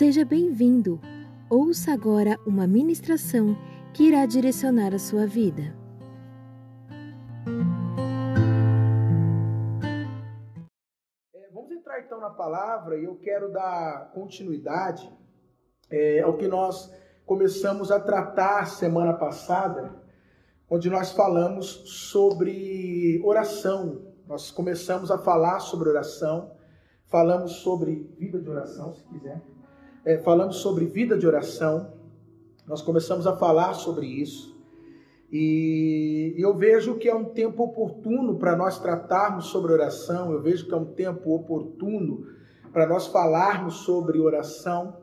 Seja bem-vindo. Ouça agora uma ministração que irá direcionar a sua vida. É, vamos entrar então na palavra e eu quero dar continuidade é, ao que nós começamos a tratar semana passada, onde nós falamos sobre oração. Nós começamos a falar sobre oração, falamos sobre vida de oração, se quiser é, falamos sobre vida de oração, nós começamos a falar sobre isso, e eu vejo que é um tempo oportuno para nós tratarmos sobre oração, eu vejo que é um tempo oportuno para nós falarmos sobre oração,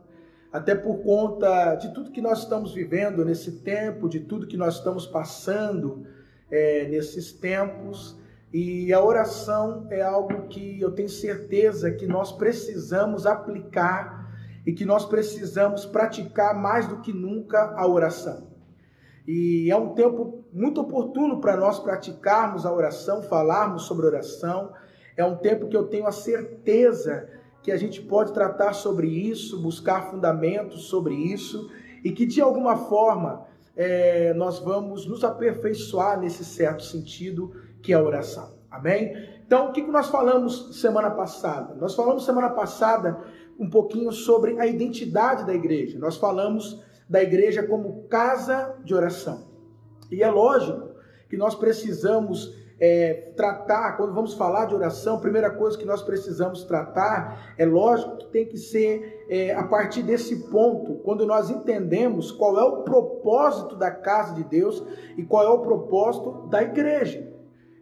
até por conta de tudo que nós estamos vivendo nesse tempo, de tudo que nós estamos passando é, nesses tempos. E a oração é algo que eu tenho certeza que nós precisamos aplicar e que nós precisamos praticar mais do que nunca a oração. E é um tempo muito oportuno para nós praticarmos a oração, falarmos sobre oração. É um tempo que eu tenho a certeza que a gente pode tratar sobre isso, buscar fundamentos sobre isso e que de alguma forma é, nós vamos nos aperfeiçoar nesse certo sentido que é a oração. Amém? Então, o que nós falamos semana passada? Nós falamos semana passada um pouquinho sobre a identidade da igreja. Nós falamos da igreja como casa de oração. E é lógico que nós precisamos é, tratar, quando vamos falar de oração, a primeira coisa que nós precisamos tratar, é lógico que tem que ser é, a partir desse ponto, quando nós entendemos qual é o propósito da casa de Deus e qual é o propósito da igreja.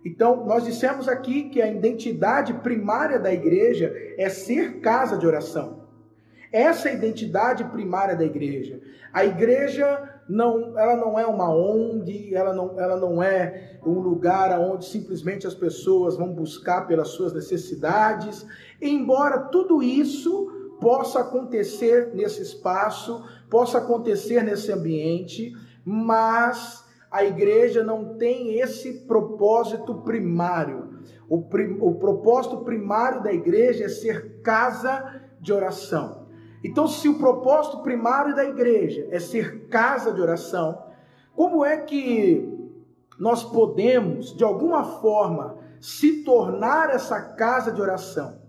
Então, nós dissemos aqui que a identidade primária da igreja é ser casa de oração. Essa é a identidade primária da igreja. A igreja não, ela não é uma ONG, ela não, ela não é um lugar onde simplesmente as pessoas vão buscar pelas suas necessidades. Embora tudo isso possa acontecer nesse espaço, possa acontecer nesse ambiente, mas a igreja não tem esse propósito primário. O, prim, o propósito primário da igreja é ser casa de oração. Então, se o propósito primário da igreja é ser casa de oração, como é que nós podemos, de alguma forma, se tornar essa casa de oração?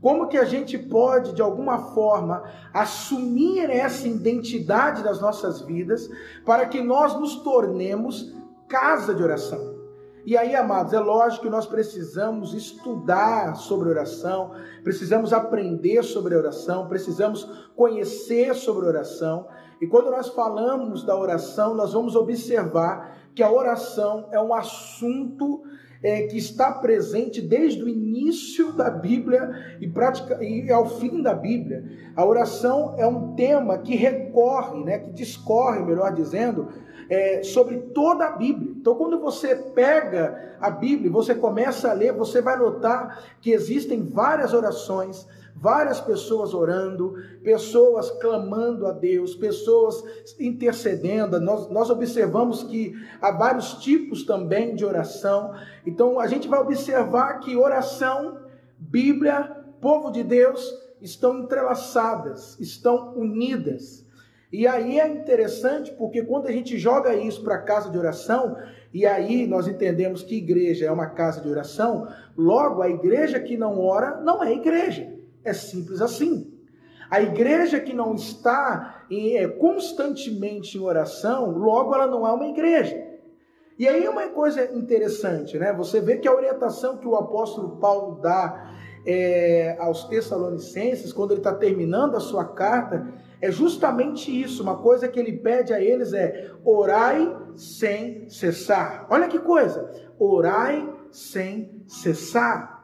Como que a gente pode, de alguma forma, assumir essa identidade das nossas vidas para que nós nos tornemos casa de oração? E aí, amados, é lógico que nós precisamos estudar sobre oração, precisamos aprender sobre oração, precisamos conhecer sobre oração. E quando nós falamos da oração, nós vamos observar que a oração é um assunto é, que está presente desde o início da Bíblia e, pratica, e ao fim da Bíblia. A oração é um tema que recorre, né, que discorre, melhor dizendo, é, sobre toda a Bíblia. Então, quando você pega a Bíblia, você começa a ler, você vai notar que existem várias orações várias pessoas orando, pessoas clamando a Deus, pessoas intercedendo. Nós, nós observamos que há vários tipos também de oração. Então a gente vai observar que oração, Bíblia, povo de Deus estão entrelaçadas, estão unidas. E aí é interessante porque quando a gente joga isso para a casa de oração, e aí nós entendemos que igreja é uma casa de oração, logo a igreja que não ora não é igreja. É simples assim. A igreja que não está é, constantemente em oração, logo ela não é uma igreja. E aí uma coisa interessante, né? Você vê que a orientação que o apóstolo Paulo dá é, aos Tessalonicenses, quando ele está terminando a sua carta, é justamente isso. Uma coisa que ele pede a eles é orai sem cessar. Olha que coisa! Orai sem cessar.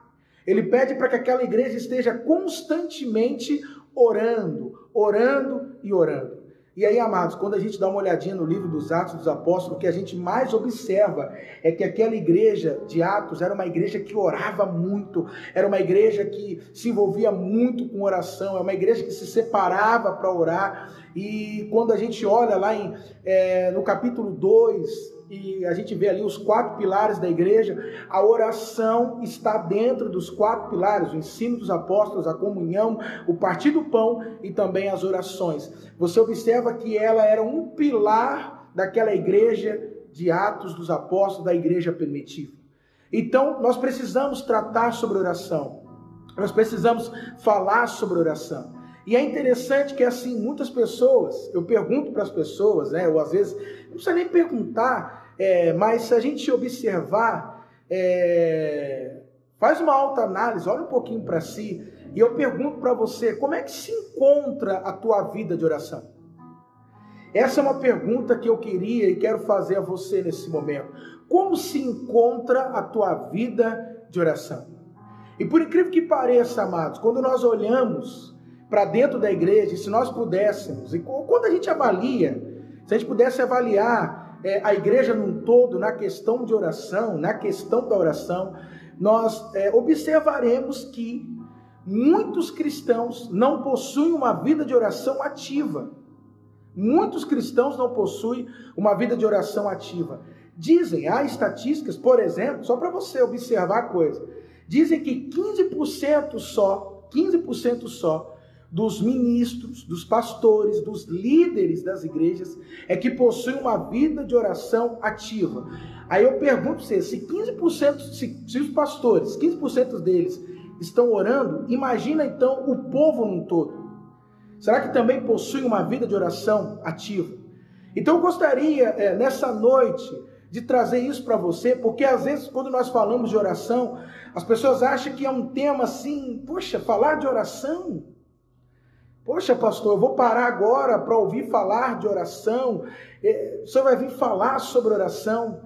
Ele pede para que aquela igreja esteja constantemente orando, orando e orando. E aí, amados, quando a gente dá uma olhadinha no livro dos Atos dos Apóstolos, o que a gente mais observa é que aquela igreja de Atos era uma igreja que orava muito, era uma igreja que se envolvia muito com oração, é uma igreja que se separava para orar. E quando a gente olha lá em, é, no capítulo 2 e a gente vê ali os quatro pilares da igreja, a oração está dentro dos quatro pilares: o ensino dos apóstolos, a comunhão, o partir do pão e também as orações. Você observa que ela era um pilar daquela igreja de Atos dos Apóstolos, da igreja primitiva. Então, nós precisamos tratar sobre oração. Nós precisamos falar sobre oração. E é interessante que, assim, muitas pessoas, eu pergunto para as pessoas, né, ou às vezes, não precisa nem perguntar, é, mas se a gente observar, é, faz uma alta análise, olha um pouquinho para si, e eu pergunto para você, como é que se encontra a tua vida de oração? Essa é uma pergunta que eu queria e quero fazer a você nesse momento. Como se encontra a tua vida de oração? E por incrível que pareça, amados, quando nós olhamos para dentro da igreja, se nós pudéssemos, e quando a gente avalia, se a gente pudesse avaliar é, a igreja num todo na questão de oração, na questão da oração, nós é, observaremos que muitos cristãos não possuem uma vida de oração ativa. Muitos cristãos não possuem uma vida de oração ativa. Dizem, há estatísticas, por exemplo, só para você observar a coisa, dizem que 15% só, 15% só dos ministros, dos pastores, dos líderes das igrejas é que possuem uma vida de oração ativa. Aí eu pergunto você, se 15%, se, se os pastores, 15% deles estão orando, imagina então o povo num todo. Será que também possuem uma vida de oração ativa? Então eu gostaria, é, nessa noite, de trazer isso para você, porque às vezes quando nós falamos de oração, as pessoas acham que é um tema assim, poxa, falar de oração, Poxa, pastor, eu vou parar agora para ouvir falar de oração. É, o senhor vai vir falar sobre oração.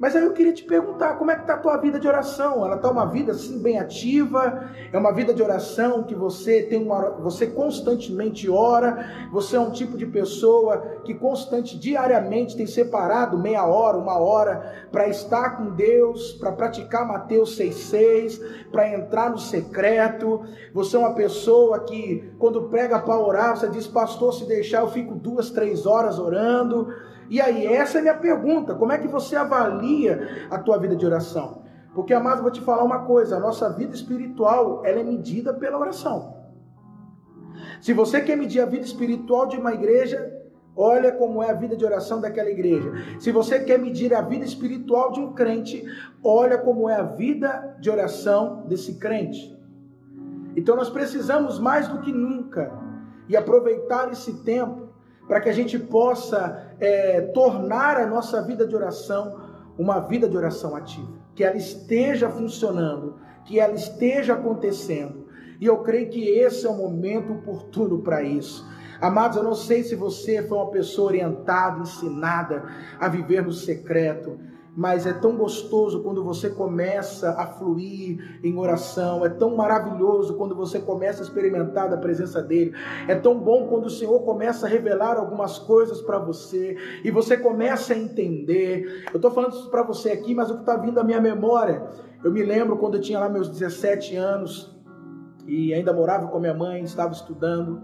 Mas aí eu queria te perguntar, como é que está a tua vida de oração? Ela está uma vida assim bem ativa? É uma vida de oração que você tem uma, você constantemente ora? Você é um tipo de pessoa que constante, diariamente tem separado meia hora, uma hora para estar com Deus, para praticar Mateus 6,6, para entrar no secreto? Você é uma pessoa que quando prega para orar, você diz, pastor, se deixar eu fico duas, três horas orando. E aí, essa é a minha pergunta: como é que você avalia a tua vida de oração? Porque, amado, vou te falar uma coisa: a nossa vida espiritual ela é medida pela oração. Se você quer medir a vida espiritual de uma igreja, olha como é a vida de oração daquela igreja. Se você quer medir a vida espiritual de um crente, olha como é a vida de oração desse crente. Então nós precisamos mais do que nunca e aproveitar esse tempo para que a gente possa é, tornar a nossa vida de oração uma vida de oração ativa, que ela esteja funcionando, que ela esteja acontecendo. E eu creio que esse é o momento oportuno para isso. Amados, eu não sei se você foi uma pessoa orientada, ensinada a viver no secreto, mas é tão gostoso quando você começa a fluir em oração, é tão maravilhoso quando você começa a experimentar da presença dele, é tão bom quando o Senhor começa a revelar algumas coisas para você e você começa a entender. Eu estou falando isso para você aqui, mas o que está vindo à minha memória, eu me lembro quando eu tinha lá meus 17 anos e ainda morava com a minha mãe, estava estudando.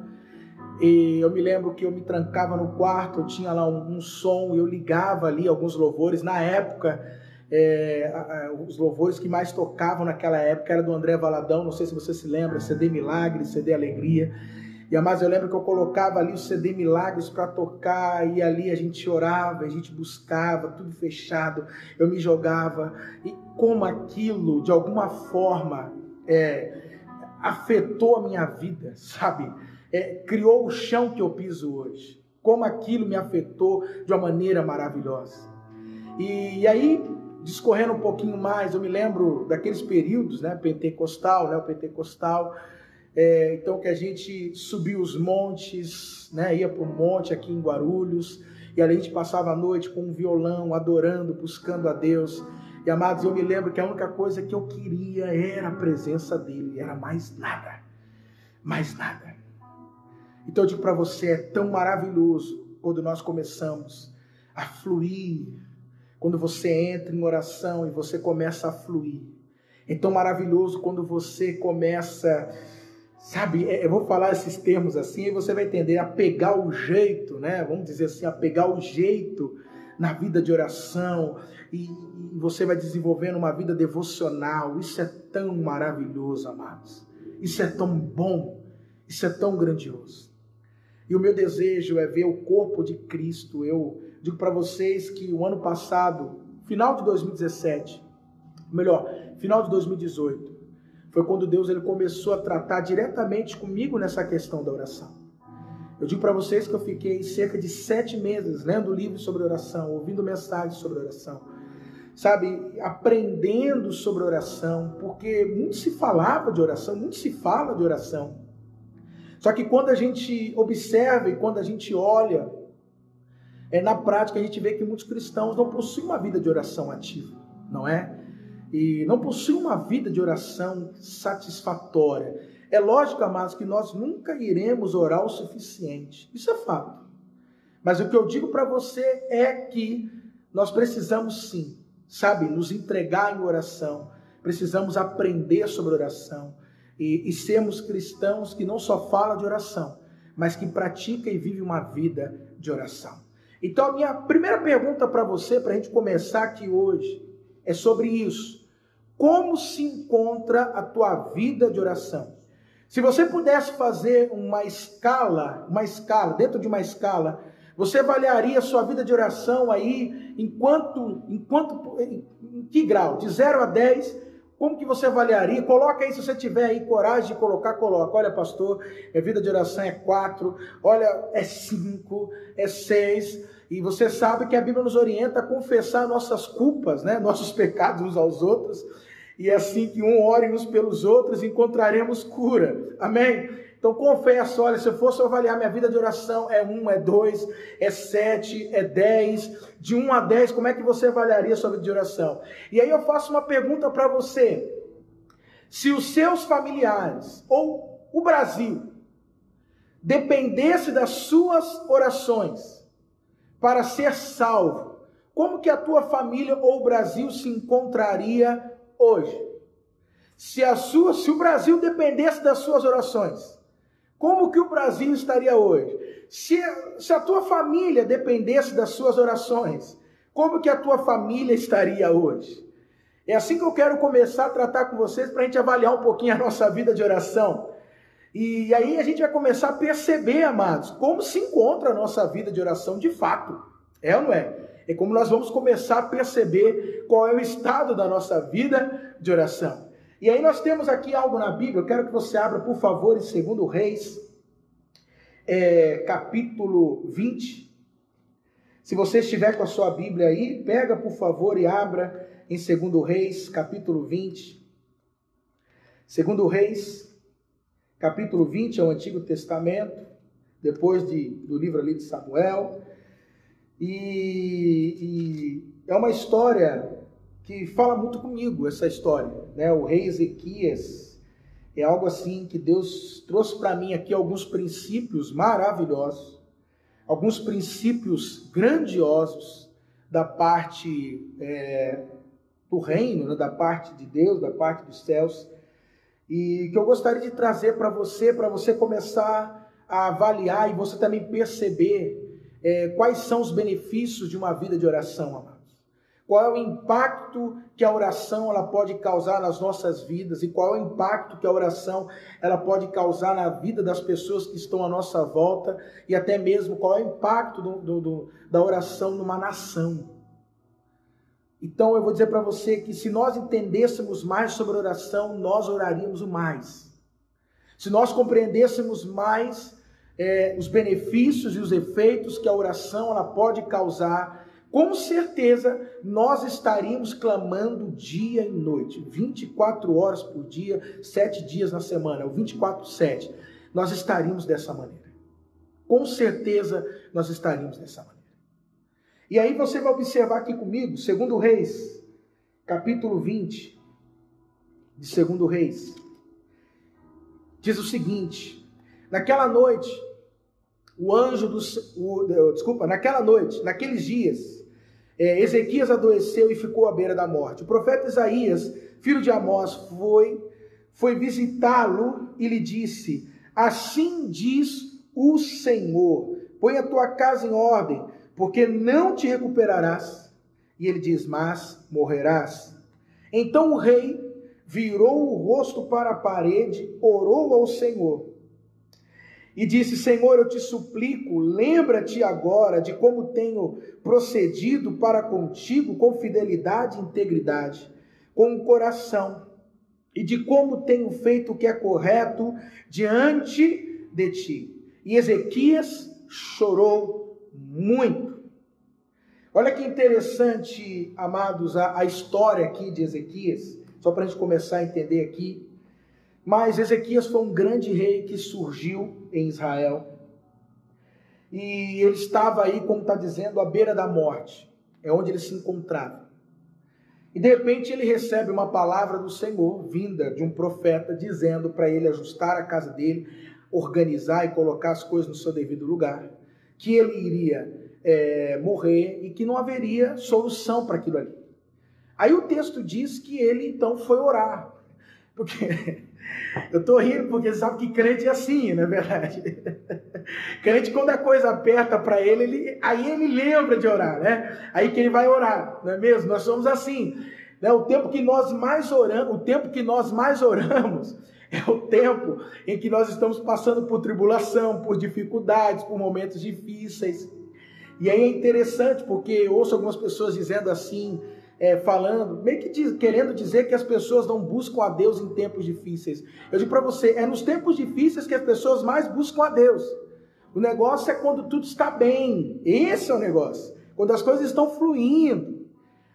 E eu me lembro que eu me trancava no quarto, eu tinha lá um, um som, eu ligava ali alguns louvores. Na época, é, a, a, os louvores que mais tocavam naquela época era do André Valadão, não sei se você se lembra, CD Milagre, CD Alegria. E mais eu lembro que eu colocava ali o CD Milagres para tocar, e ali a gente orava, a gente buscava, tudo fechado, eu me jogava. E como aquilo, de alguma forma, é, afetou a minha vida, sabe? É, criou o chão que eu piso hoje. Como aquilo me afetou de uma maneira maravilhosa. E, e aí, discorrendo um pouquinho mais, eu me lembro daqueles períodos, né, pentecostal, né, o pentecostal, é, então que a gente subia os montes, né, ia para o monte aqui em Guarulhos, e ali a gente passava a noite com um violão, adorando, buscando a Deus. E amados, eu me lembro que a única coisa que eu queria era a presença dele, era mais nada, mais nada. Então eu digo para você, é tão maravilhoso quando nós começamos a fluir, quando você entra em oração e você começa a fluir. É tão maravilhoso quando você começa, sabe, é, eu vou falar esses termos assim e você vai entender, a pegar o jeito, né? Vamos dizer assim, a pegar o jeito na vida de oração e, e você vai desenvolvendo uma vida devocional. Isso é tão maravilhoso, amados. Isso é tão bom. Isso é tão grandioso. E o meu desejo é ver o corpo de Cristo. Eu digo para vocês que o ano passado, final de 2017, melhor, final de 2018, foi quando Deus ele começou a tratar diretamente comigo nessa questão da oração. Eu digo para vocês que eu fiquei cerca de sete meses lendo livros sobre oração, ouvindo mensagens sobre oração, sabe, aprendendo sobre oração, porque muito se falava de oração, muito se fala de oração. Só que quando a gente observa e quando a gente olha, é na prática a gente vê que muitos cristãos não possuem uma vida de oração ativa, não é? E não possuem uma vida de oração satisfatória. É lógico, amados, que nós nunca iremos orar o suficiente. Isso é fato. Mas o que eu digo para você é que nós precisamos sim, sabe, nos entregar em oração. Precisamos aprender sobre oração e, e sermos cristãos que não só falam de oração, mas que pratica e vive uma vida de oração. Então, a minha primeira pergunta para você, para a gente começar aqui hoje, é sobre isso. Como se encontra a tua vida de oração? Se você pudesse fazer uma escala, uma escala, dentro de uma escala, você avaliaria a sua vida de oração aí enquanto, enquanto em que grau? De 0 a 10, como que você avaliaria? Coloca aí, se você tiver aí coragem de colocar, coloca. Olha, pastor, minha vida de oração é quatro, olha, é cinco, é seis. E você sabe que a Bíblia nos orienta a confessar nossas culpas, né? nossos pecados uns aos outros. E é assim que um ore uns pelos outros, encontraremos cura. Amém? Então confesso, olha, se eu fosse avaliar minha vida de oração, é um, é dois, é sete, é dez, de um a dez, como é que você avaliaria sua vida de oração? E aí eu faço uma pergunta para você. Se os seus familiares ou o Brasil dependesse das suas orações para ser salvo, como que a tua família ou o Brasil se encontraria hoje? Se, sua, se o Brasil dependesse das suas orações, como que o Brasil estaria hoje? Se, se a tua família dependesse das suas orações, como que a tua família estaria hoje? É assim que eu quero começar a tratar com vocês para a gente avaliar um pouquinho a nossa vida de oração. E aí a gente vai começar a perceber, amados, como se encontra a nossa vida de oração de fato. É ou não é? É como nós vamos começar a perceber qual é o estado da nossa vida de oração. E aí nós temos aqui algo na Bíblia, eu quero que você abra, por favor, em 2 Reis, é, capítulo 20. Se você estiver com a sua Bíblia aí, pega, por favor, e abra em 2 Reis, capítulo 20. 2 Reis, capítulo 20 é o Antigo Testamento, depois de, do livro ali de Samuel. E, e é uma história que fala muito comigo essa história, né? O rei Ezequias é algo assim que Deus trouxe para mim aqui alguns princípios maravilhosos, alguns princípios grandiosos da parte é, do reino, né? da parte de Deus, da parte dos céus, e que eu gostaria de trazer para você, para você começar a avaliar e você também perceber é, quais são os benefícios de uma vida de oração, amado. Qual é o impacto que a oração ela pode causar nas nossas vidas e qual é o impacto que a oração ela pode causar na vida das pessoas que estão à nossa volta e até mesmo qual é o impacto do, do, do, da oração numa nação. Então eu vou dizer para você que se nós entendêssemos mais sobre oração, nós oraríamos mais. Se nós compreendêssemos mais é, os benefícios e os efeitos que a oração ela pode causar com certeza nós estaríamos clamando dia e noite, 24 horas por dia, 7 dias na semana, o 24 7. Nós estaríamos dessa maneira. Com certeza nós estaríamos dessa maneira. E aí você vai observar aqui comigo, segundo Reis, capítulo 20 de segundo Reis. Diz o seguinte: Naquela noite, o anjo do o, desculpa, naquela noite, naqueles dias, é, Ezequias adoeceu e ficou à beira da morte. O profeta Isaías, filho de Amós, foi, foi visitá-lo e lhe disse: Assim diz o Senhor: Põe a tua casa em ordem, porque não te recuperarás. E ele diz: Mas morrerás. Então o rei virou o rosto para a parede, orou ao Senhor e disse: Senhor, eu te suplico, lembra-te agora de como tenho procedido para contigo com fidelidade e integridade, com o coração, e de como tenho feito o que é correto diante de ti. E Ezequias chorou muito. Olha que interessante, amados, a, a história aqui de Ezequias, só para a gente começar a entender aqui. Mas Ezequias foi um grande rei que surgiu em Israel. E ele estava aí, como está dizendo, à beira da morte. É onde ele se encontrava. E de repente ele recebe uma palavra do Senhor, vinda de um profeta, dizendo para ele ajustar a casa dele, organizar e colocar as coisas no seu devido lugar, que ele iria é, morrer e que não haveria solução para aquilo ali. Aí o texto diz que ele então foi orar, porque eu estou rindo porque sabe que crente é assim, não é verdade? crente, quando a coisa aperta para ele, ele, aí ele lembra de orar, né? Aí que ele vai orar, não é mesmo? Nós somos assim. Né? O tempo que nós mais oramos, o tempo que nós mais oramos é o tempo em que nós estamos passando por tribulação, por dificuldades, por momentos difíceis. E aí é interessante porque eu ouço algumas pessoas dizendo assim, é, falando, meio que diz, querendo dizer que as pessoas não buscam a Deus em tempos difíceis. Eu digo para você, é nos tempos difíceis que as pessoas mais buscam a Deus. O negócio é quando tudo está bem. Esse é o negócio. Quando as coisas estão fluindo.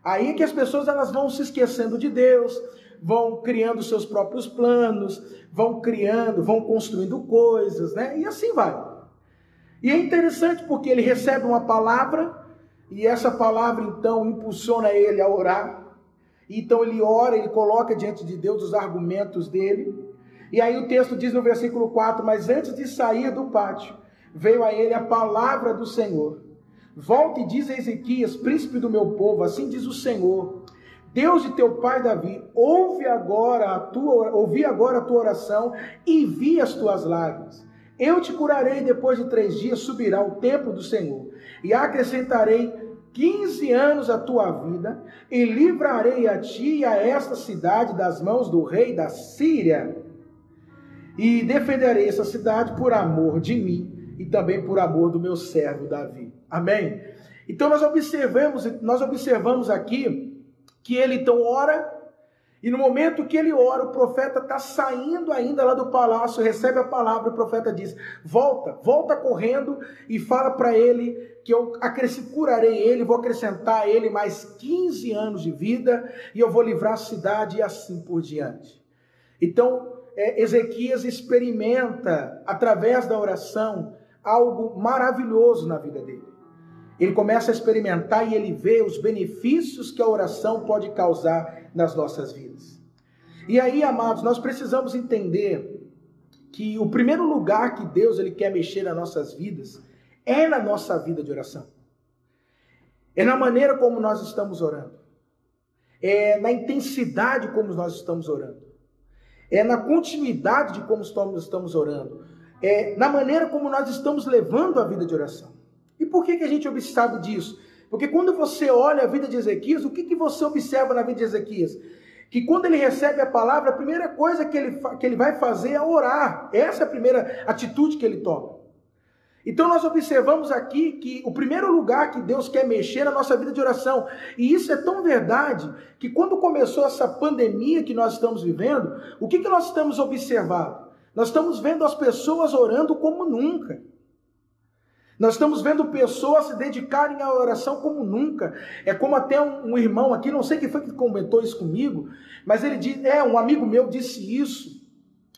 Aí é que as pessoas elas vão se esquecendo de Deus, vão criando seus próprios planos, vão criando, vão construindo coisas, né? E assim vai. E é interessante porque ele recebe uma palavra e essa palavra então impulsiona ele a orar. Então ele ora, ele coloca diante de Deus os argumentos dele. E aí o texto diz no versículo 4: Mas antes de sair do pátio, veio a ele a palavra do Senhor. Volta e diz a Ezequias, príncipe do meu povo, assim diz o Senhor, Deus de teu pai Davi, ouve agora a tua, ouvi agora a tua oração e vi as tuas lágrimas. Eu te curarei depois de três dias, subirá ao templo do Senhor e acrescentarei 15 anos à tua vida, e livrarei a ti e a esta cidade das mãos do rei da Síria, e defenderei essa cidade por amor de mim e também por amor do meu servo Davi. Amém? Então nós observamos, nós observamos aqui que ele então ora e no momento que ele ora, o profeta está saindo ainda lá do palácio, recebe a palavra, o profeta diz: Volta, volta correndo e fala para ele que eu curarei ele, vou acrescentar a ele mais 15 anos de vida e eu vou livrar a cidade e assim por diante. Então, é, Ezequias experimenta, através da oração, algo maravilhoso na vida dele. Ele começa a experimentar e ele vê os benefícios que a oração pode causar nas nossas vidas. E aí, amados, nós precisamos entender que o primeiro lugar que Deus ele quer mexer nas nossas vidas é na nossa vida de oração. É na maneira como nós estamos orando. É na intensidade como nós estamos orando. É na continuidade de como estamos orando. É na maneira como nós estamos levando a vida de oração. E por que, que a gente sabe disso? Porque quando você olha a vida de Ezequias, o que, que você observa na vida de Ezequias? Que quando ele recebe a palavra, a primeira coisa que ele, que ele vai fazer é orar. Essa é a primeira atitude que ele toma. Então nós observamos aqui que o primeiro lugar que Deus quer mexer é na nossa vida de oração. E isso é tão verdade que quando começou essa pandemia que nós estamos vivendo, o que, que nós estamos observando? Nós estamos vendo as pessoas orando como nunca. Nós estamos vendo pessoas se dedicarem à oração como nunca. É como até um, um irmão aqui, não sei quem foi que comentou isso comigo, mas ele disse, é, um amigo meu disse isso.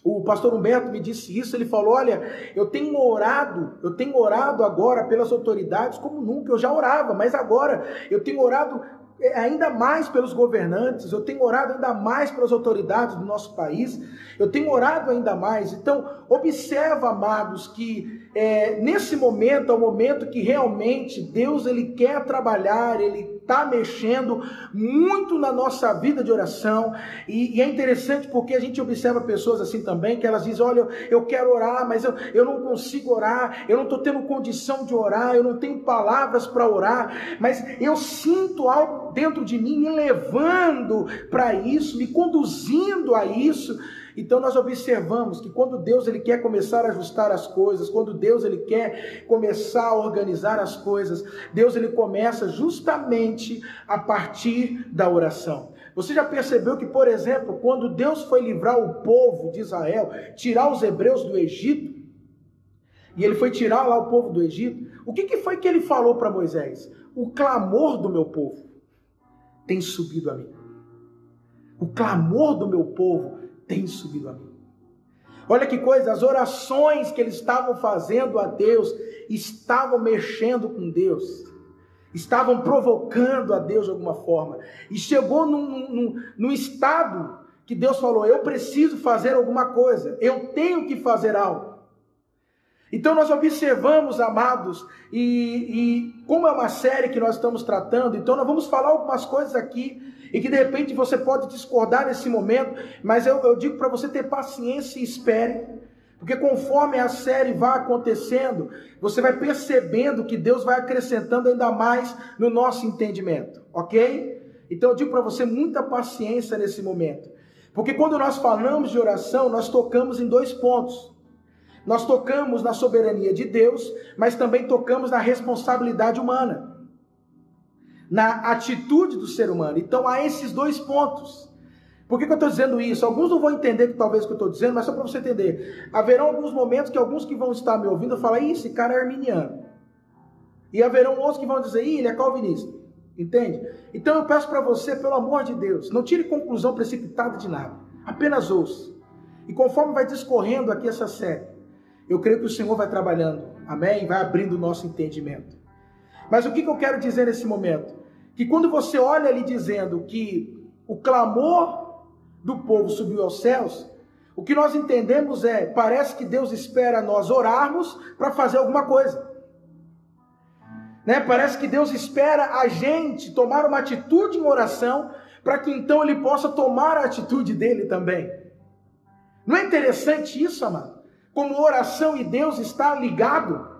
O pastor Humberto me disse isso, ele falou: "Olha, eu tenho orado, eu tenho orado agora pelas autoridades como nunca, eu já orava, mas agora eu tenho orado ainda mais pelos governantes, eu tenho orado ainda mais pelas autoridades do nosso país, eu tenho orado ainda mais. Então, observa, amados, que é, nesse momento é o momento que realmente Deus ele quer trabalhar, ele está mexendo muito na nossa vida de oração. E, e, é interessante porque a gente observa pessoas assim também, que elas dizem: Olha, eu quero orar, mas eu, eu não consigo orar, eu não estou tendo condição de orar, eu não tenho palavras para orar, mas eu sinto algo dentro de mim me levando para isso, me conduzindo a isso. Então nós observamos que quando Deus ele quer começar a ajustar as coisas, quando Deus ele quer começar a organizar as coisas, Deus ele começa justamente a partir da oração. Você já percebeu que, por exemplo, quando Deus foi livrar o povo de Israel, tirar os hebreus do Egito, e ele foi tirar lá o povo do Egito, o que, que foi que ele falou para Moisés? O clamor do meu povo tem subido a mim. O clamor do meu povo tem subido a mim. Olha que coisa, as orações que eles estavam fazendo a Deus estavam mexendo com Deus, estavam provocando a Deus de alguma forma, e chegou num, num, num estado que Deus falou: Eu preciso fazer alguma coisa, eu tenho que fazer algo. Então nós observamos, amados, e, e, como é uma série que nós estamos tratando, então nós vamos falar algumas coisas aqui e que de repente você pode discordar nesse momento, mas eu, eu digo para você ter paciência e espere, porque conforme a série vai acontecendo, você vai percebendo que Deus vai acrescentando ainda mais no nosso entendimento, ok? Então eu digo para você muita paciência nesse momento, porque quando nós falamos de oração, nós tocamos em dois pontos. Nós tocamos na soberania de Deus, mas também tocamos na responsabilidade humana na atitude do ser humano. Então há esses dois pontos. Por que, que eu estou dizendo isso? Alguns não vão entender que talvez o que eu estou dizendo, mas só para você entender. Haverão alguns momentos que alguns que vão estar me ouvindo falar, esse cara é arminiano. E haverão outros que vão dizer, Ih, ele é calvinista. Entende? Então eu peço para você, pelo amor de Deus, não tire conclusão precipitada de nada. Apenas ouça. E conforme vai discorrendo aqui essa série, eu creio que o Senhor vai trabalhando. Amém? Vai abrindo o nosso entendimento. Mas o que, que eu quero dizer nesse momento? que quando você olha ali dizendo que o clamor do povo subiu aos céus, o que nós entendemos é, parece que Deus espera nós orarmos para fazer alguma coisa. Né? Parece que Deus espera a gente tomar uma atitude em oração para que então ele possa tomar a atitude dele também. Não é interessante isso, amado? Como oração e Deus está ligado?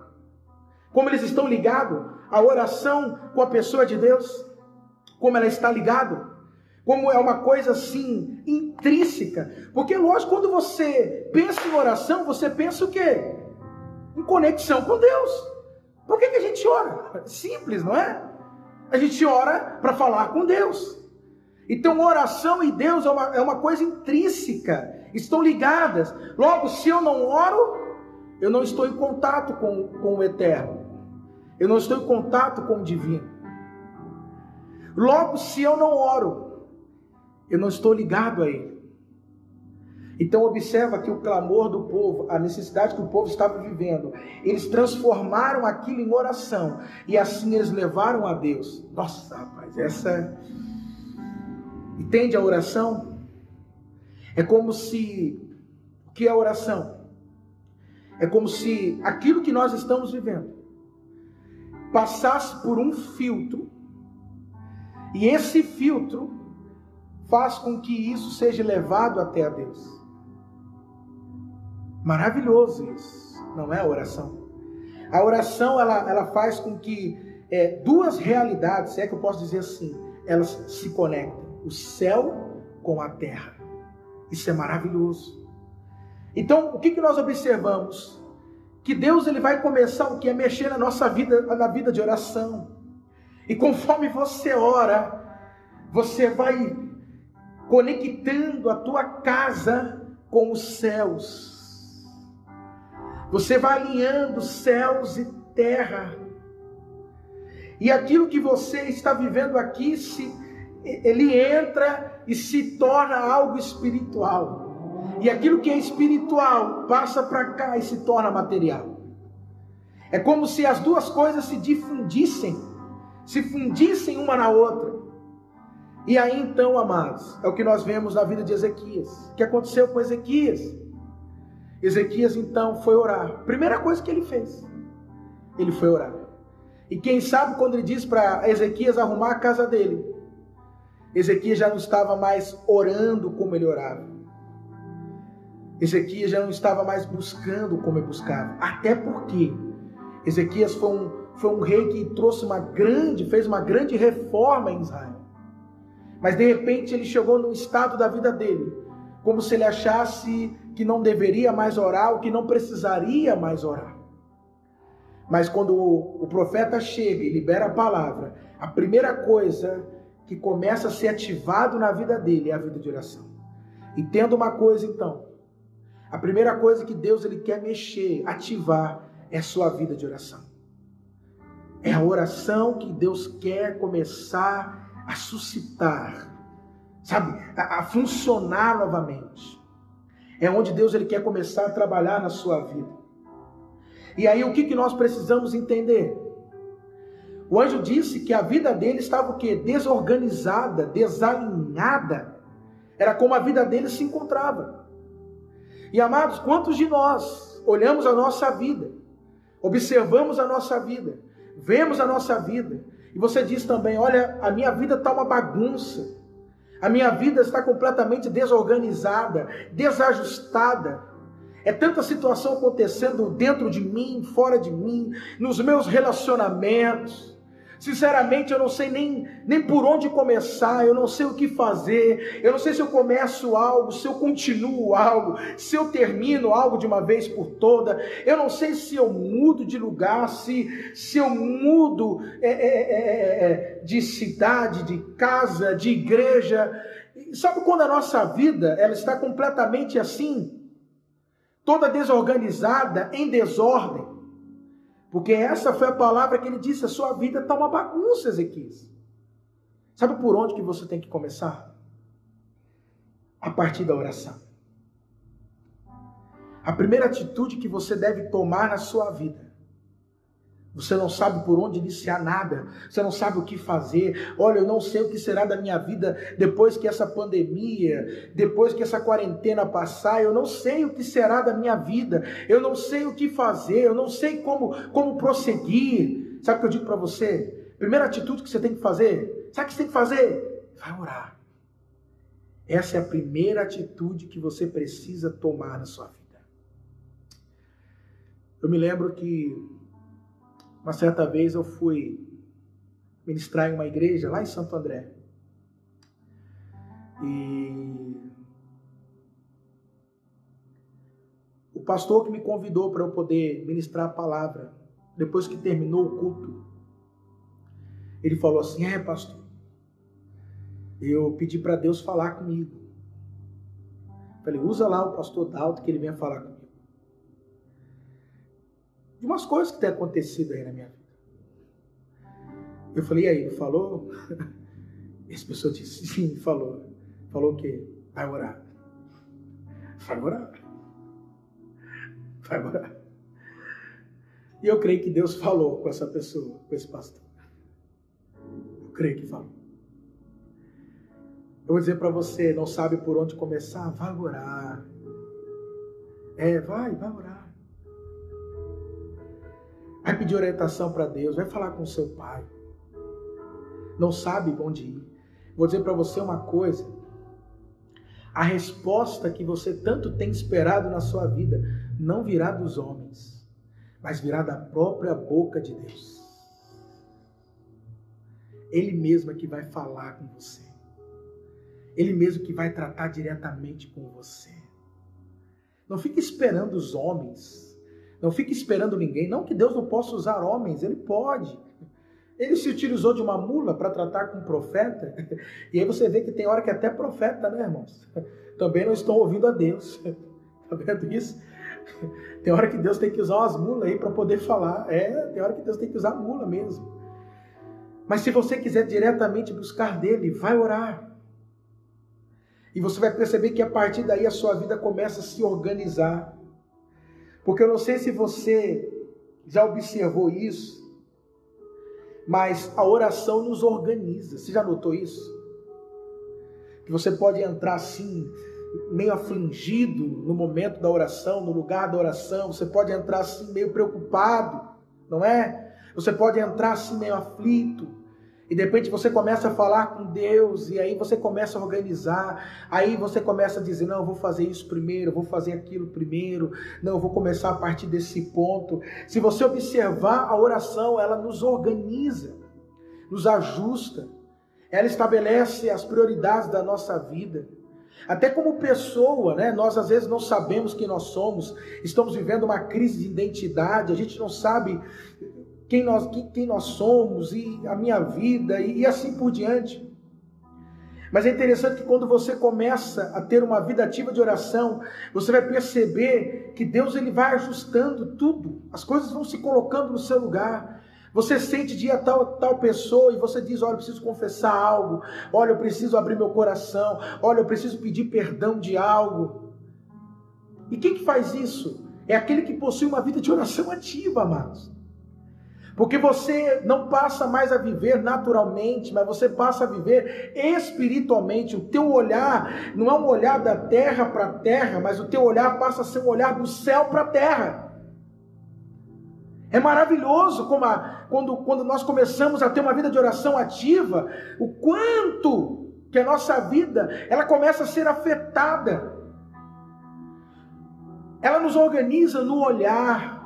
Como eles estão ligados? a oração com a pessoa de Deus, como ela está ligada, como é uma coisa assim intrínseca. Porque lógico, quando você pensa em oração, você pensa o quê? Em conexão com Deus. Por que, que a gente ora? Simples, não é? A gente ora para falar com Deus. Então, oração e Deus é uma, é uma coisa intrínseca, estão ligadas. Logo, se eu não oro, eu não estou em contato com, com o Eterno. Eu não estou em contato com o divino. Logo, se eu não oro, eu não estou ligado a ele. Então observa que o clamor do povo, a necessidade que o povo estava vivendo, eles transformaram aquilo em oração e assim eles levaram a Deus. Nossa, rapaz, essa entende a oração? É como se o que é oração? É como se aquilo que nós estamos vivendo passasse por um filtro, e esse filtro faz com que isso seja levado até a Deus. Maravilhoso isso, não é a oração? A oração ela, ela faz com que é, duas realidades, se é que eu posso dizer assim, elas se conectem: o céu com a terra. Isso é maravilhoso. Então, o que, que nós observamos? Que Deus ele vai começar o que é mexer na nossa vida, na vida de oração. E conforme você ora, você vai conectando a tua casa com os céus. Você vai alinhando céus e terra. E aquilo que você está vivendo aqui, se, ele entra e se torna algo espiritual. E aquilo que é espiritual passa para cá e se torna material. É como se as duas coisas se difundissem, se fundissem uma na outra. E aí então, amados, é o que nós vemos na vida de Ezequias. O que aconteceu com Ezequias? Ezequias então foi orar. Primeira coisa que ele fez, ele foi orar. E quem sabe quando ele diz para Ezequias arrumar a casa dele, Ezequias já não estava mais orando como ele orava. Ezequias já não estava mais buscando como ele buscava. Até porque Ezequias foi um, foi um rei que trouxe uma grande, fez uma grande reforma em Israel. Mas de repente ele chegou num estado da vida dele, como se ele achasse que não deveria mais orar, ou que não precisaria mais orar. Mas quando o, profeta chega e libera a palavra, a primeira coisa que começa a ser ativado na vida dele é a vida de oração. Entenda uma coisa então. A primeira coisa que Deus ele quer mexer, ativar, é a sua vida de oração. É a oração que Deus quer começar a suscitar, sabe, a, a funcionar novamente. É onde Deus ele quer começar a trabalhar na sua vida. E aí o que, que nós precisamos entender? O anjo disse que a vida dele estava o quê? Desorganizada, desalinhada. Era como a vida dele se encontrava. E amados, quantos de nós olhamos a nossa vida, observamos a nossa vida, vemos a nossa vida, e você diz também: olha, a minha vida está uma bagunça, a minha vida está completamente desorganizada, desajustada. É tanta situação acontecendo dentro de mim, fora de mim, nos meus relacionamentos. Sinceramente, eu não sei nem, nem por onde começar, eu não sei o que fazer, eu não sei se eu começo algo, se eu continuo algo, se eu termino algo de uma vez por toda, eu não sei se eu mudo de lugar, se, se eu mudo é, é, é, é, é de cidade, de casa, de igreja. Sabe quando a nossa vida ela está completamente assim, toda desorganizada, em desordem? Porque essa foi a palavra que ele disse: a sua vida está uma bagunça, Ezequias. Sabe por onde que você tem que começar? A partir da oração. A primeira atitude que você deve tomar na sua vida você não sabe por onde iniciar nada. Você não sabe o que fazer. Olha, eu não sei o que será da minha vida depois que essa pandemia, depois que essa quarentena passar. Eu não sei o que será da minha vida. Eu não sei o que fazer. Eu não sei como, como prosseguir. Sabe o que eu digo para você? Primeira atitude que você tem que fazer. Sabe o que você tem que fazer? Vai orar. Essa é a primeira atitude que você precisa tomar na sua vida. Eu me lembro que uma certa vez eu fui ministrar em uma igreja lá em Santo André. E o pastor que me convidou para eu poder ministrar a palavra, depois que terminou o culto, ele falou assim: É, pastor, eu pedi para Deus falar comigo. Falei, usa lá o pastor Dalto que ele venha falar comigo de umas coisas que tem acontecido aí na minha vida. Eu falei, e aí, falou? Essa pessoa disse, sim, falou. Falou o quê? Vai orar. Vai orar. Vai orar. E eu creio que Deus falou com essa pessoa, com esse pastor. Eu creio que falou. Eu vou dizer para você, não sabe por onde começar? Vai orar. É, vai, vai orar. Vai pedir orientação para Deus, vai falar com seu pai. Não sabe onde ir. Vou dizer para você uma coisa. A resposta que você tanto tem esperado na sua vida não virá dos homens, mas virá da própria boca de Deus. Ele mesmo é que vai falar com você. Ele mesmo que vai tratar diretamente com você. Não fique esperando os homens não fique esperando ninguém. Não que Deus não possa usar homens, ele pode. Ele se utilizou de uma mula para tratar com um profeta. E aí você vê que tem hora que até profeta, né, irmãos? Também não estão ouvindo a Deus. Está vendo isso? Tem hora que Deus tem que usar umas mulas aí para poder falar. É, tem hora que Deus tem que usar mula mesmo. Mas se você quiser diretamente buscar dele, vai orar. E você vai perceber que a partir daí a sua vida começa a se organizar. Porque eu não sei se você já observou isso, mas a oração nos organiza. Você já notou isso? Que você pode entrar assim, meio afligido no momento da oração, no lugar da oração, você pode entrar assim meio preocupado, não é? Você pode entrar assim meio aflito, e de repente você começa a falar com Deus, e aí você começa a organizar, aí você começa a dizer: não, eu vou fazer isso primeiro, eu vou fazer aquilo primeiro, não, eu vou começar a partir desse ponto. Se você observar, a oração, ela nos organiza, nos ajusta, ela estabelece as prioridades da nossa vida. Até como pessoa, né? Nós às vezes não sabemos quem nós somos, estamos vivendo uma crise de identidade, a gente não sabe quem nós, quem nós somos e a minha vida e, e assim por diante. Mas é interessante que quando você começa a ter uma vida ativa de oração, você vai perceber que Deus ele vai ajustando tudo, as coisas vão se colocando no seu lugar. Você sente dia tal tal pessoa e você diz: "Olha, eu preciso confessar algo. Olha, eu preciso abrir meu coração. Olha, eu preciso pedir perdão de algo". E quem que faz isso? É aquele que possui uma vida de oração ativa, amados. Porque você não passa mais a viver naturalmente, mas você passa a viver espiritualmente. O teu olhar não é um olhar da terra para a terra, mas o teu olhar passa a ser um olhar do céu para a terra. É maravilhoso como a, quando, quando nós começamos a ter uma vida de oração ativa, o quanto que a nossa vida ela começa a ser afetada. Ela nos organiza no olhar,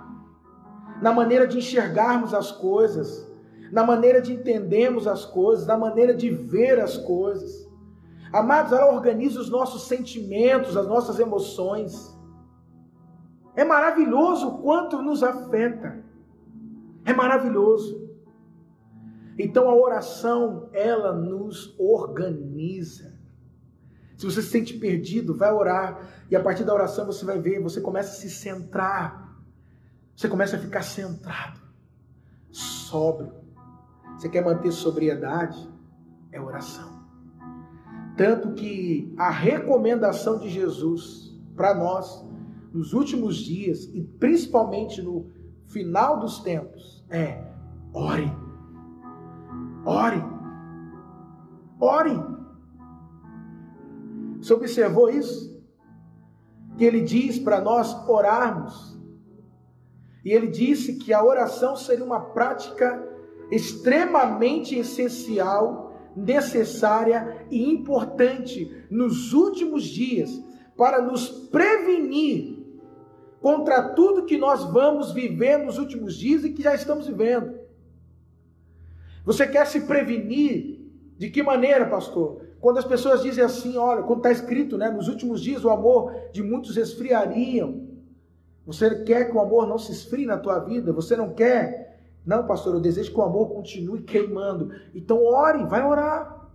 na maneira de enxergarmos as coisas, na maneira de entendermos as coisas, na maneira de ver as coisas. Amados, ela organiza os nossos sentimentos, as nossas emoções. É maravilhoso o quanto nos afeta. É maravilhoso. Então a oração, ela nos organiza. Se você se sente perdido, vai orar. E a partir da oração você vai ver, você começa a se centrar você começa a ficar centrado, sóbrio. Você quer manter sobriedade? É oração. Tanto que a recomendação de Jesus para nós nos últimos dias e principalmente no final dos tempos é: ore. Ore. Ore. Você observou isso? Que ele diz para nós orarmos e ele disse que a oração seria uma prática extremamente essencial, necessária e importante nos últimos dias para nos prevenir contra tudo que nós vamos viver nos últimos dias e que já estamos vivendo. Você quer se prevenir? De que maneira, pastor? Quando as pessoas dizem assim, olha, quando está escrito, né, nos últimos dias o amor de muitos esfriariam. Você quer que o amor não se esfrie na tua vida? Você não quer? Não, pastor, eu desejo que o amor continue queimando. Então ore, vai orar.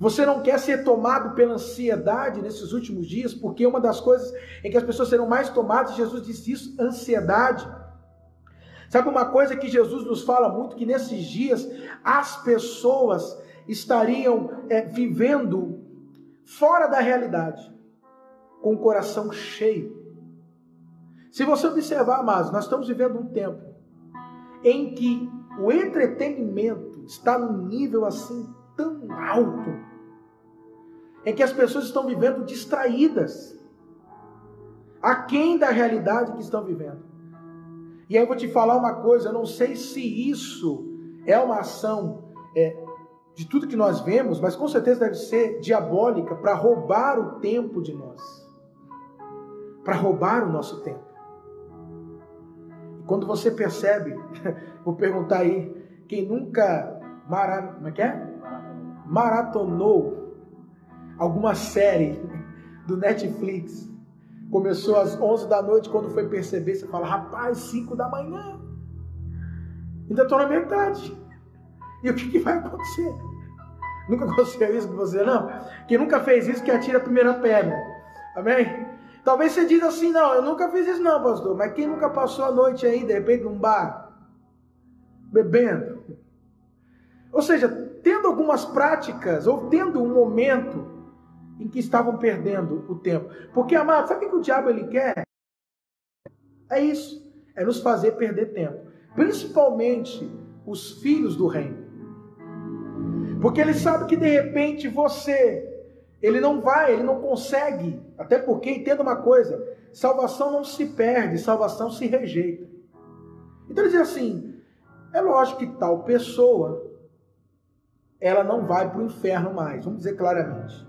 Você não quer ser tomado pela ansiedade nesses últimos dias, porque uma das coisas em que as pessoas serão mais tomadas, Jesus disse isso, ansiedade. Sabe uma coisa que Jesus nos fala muito, que nesses dias as pessoas estariam é, vivendo fora da realidade, com o coração cheio. Se você observar, mas nós estamos vivendo um tempo em que o entretenimento está num nível assim tão alto, em que as pessoas estão vivendo distraídas, aquém da realidade que estão vivendo. E aí eu vou te falar uma coisa, eu não sei se isso é uma ação é, de tudo que nós vemos, mas com certeza deve ser diabólica para roubar o tempo de nós, para roubar o nosso tempo. Quando você percebe, vou perguntar aí, quem nunca mara, como é que é? maratonou alguma série do Netflix, começou às 11 da noite, quando foi perceber, você fala, rapaz, 5 da manhã, ainda estou na metade. E o que, que vai acontecer? Nunca aconteceu isso com você, não? Quem nunca fez isso, que atira a primeira pedra. Amém? Talvez você diga assim, não, eu nunca fiz isso não, pastor. Mas quem nunca passou a noite aí, de repente, num bar, bebendo? Ou seja, tendo algumas práticas, ou tendo um momento em que estavam perdendo o tempo. Porque, amado, sabe o que o diabo ele quer? É isso, é nos fazer perder tempo. Principalmente os filhos do reino. Porque ele sabe que de repente você ele não vai, ele não consegue. Até porque, entenda uma coisa: salvação não se perde, salvação se rejeita. Então ele diz assim: É lógico que tal pessoa ela não vai para o inferno mais, vamos dizer claramente.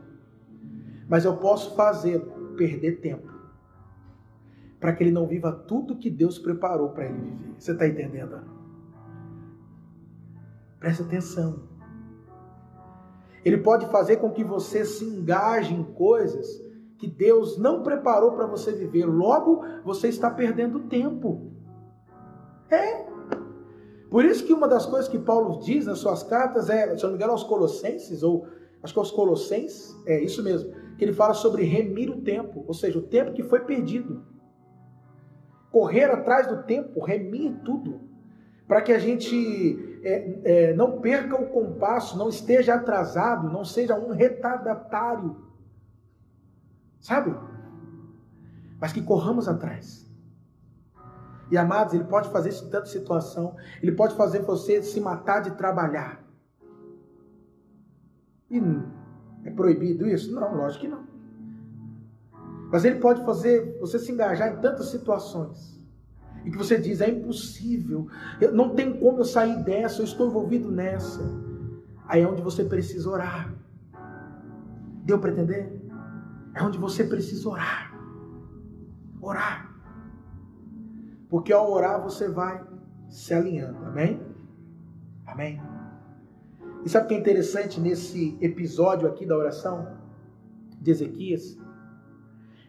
Mas eu posso fazer perder tempo para que ele não viva tudo que Deus preparou para ele viver. Você está entendendo? Presta atenção. Ele pode fazer com que você se engaje em coisas que Deus não preparou para você viver. Logo, você está perdendo tempo. É. Por isso que uma das coisas que Paulo diz nas suas cartas é, se não me engano, aos Colossenses, ou acho que aos Colossenses, é isso mesmo, que ele fala sobre remir o tempo, ou seja, o tempo que foi perdido. Correr atrás do tempo, remir tudo, para que a gente é, é, não perca o compasso, não esteja atrasado, não seja um retardatário, sabe? Mas que corramos atrás. E amados, ele pode fazer isso em tanta situação. Ele pode fazer você se matar de trabalhar. E é proibido isso? Não, lógico que não. Mas ele pode fazer você se engajar em tantas situações. E que você diz, é impossível. Eu, não tem como eu sair dessa, eu estou envolvido nessa. Aí é onde você precisa orar. Deu para entender? É onde você precisa orar. Orar. Porque ao orar você vai se alinhando. Amém? Amém? E sabe o que é interessante nesse episódio aqui da oração de Ezequias?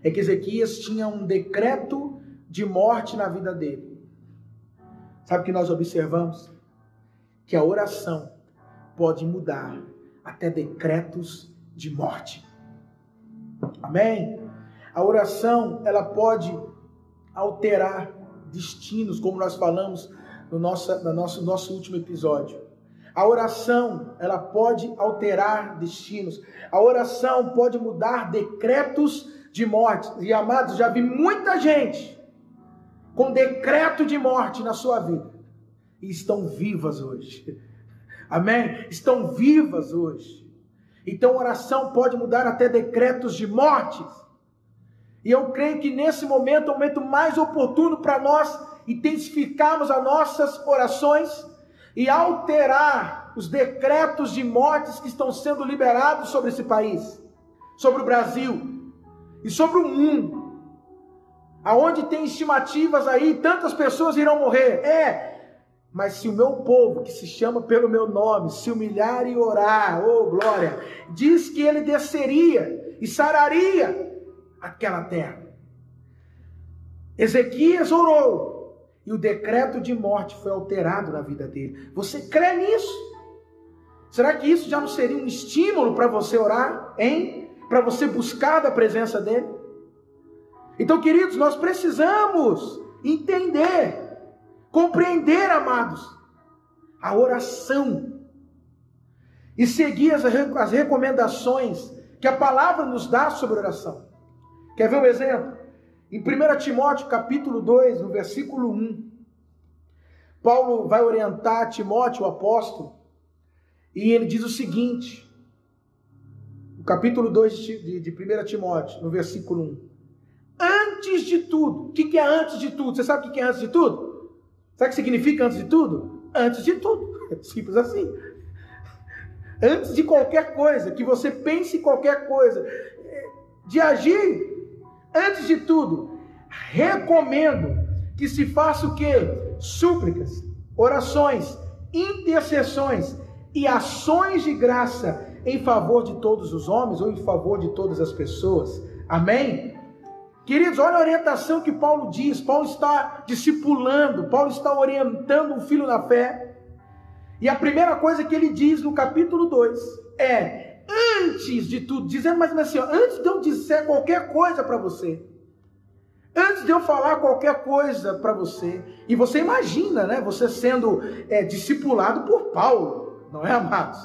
É que Ezequias tinha um decreto de morte na vida dele. Sabe o que nós observamos? Que a oração pode mudar até decretos de morte. Amém? A oração, ela pode alterar destinos, como nós falamos no nosso, no nosso, nosso último episódio. A oração, ela pode alterar destinos. A oração pode mudar decretos de morte. E amados, já vi muita gente com decreto de morte na sua vida e estão vivas hoje. Amém? Estão vivas hoje. Então, oração pode mudar até decretos de mortes. E eu creio que nesse momento é o momento mais oportuno para nós intensificarmos as nossas orações e alterar os decretos de mortes que estão sendo liberados sobre esse país, sobre o Brasil e sobre o mundo. Aonde tem estimativas aí, tantas pessoas irão morrer. É, mas se o meu povo, que se chama pelo meu nome, se humilhar e orar, oh glória, diz que ele desceria e sararia aquela terra. Ezequias orou e o decreto de morte foi alterado na vida dele. Você crê nisso? Será que isso já não seria um estímulo para você orar, hein? Para você buscar da presença dele? Então, queridos, nós precisamos entender, compreender, amados, a oração e seguir as, as recomendações que a palavra nos dá sobre oração. Quer ver um exemplo? Em 1 Timóteo capítulo 2, no versículo 1, Paulo vai orientar Timóteo, o apóstolo, e ele diz o seguinte, no capítulo 2 de, de 1 Timóteo, no versículo 1. Antes de tudo, o que, é antes de tudo? Você sabe o que é antes de tudo? Sabe o que significa antes de tudo? Antes de tudo. É simples assim. Antes de qualquer coisa, que você pense qualquer coisa, de agir, Antes de tudo, recomendo que se faça o que? Súplicas, orações, intercessões e ações de graça em favor de todos os homens ou em favor de todas as pessoas. Amém? Queridos, olha a orientação que Paulo diz. Paulo está discipulando, Paulo está orientando um filho na fé. E a primeira coisa que ele diz no capítulo 2 é: antes de tudo, dizendo mais assim, ó, antes de eu dizer qualquer coisa para você, antes de eu falar qualquer coisa para você, e você imagina, né, você sendo é, discipulado por Paulo, não é, amados?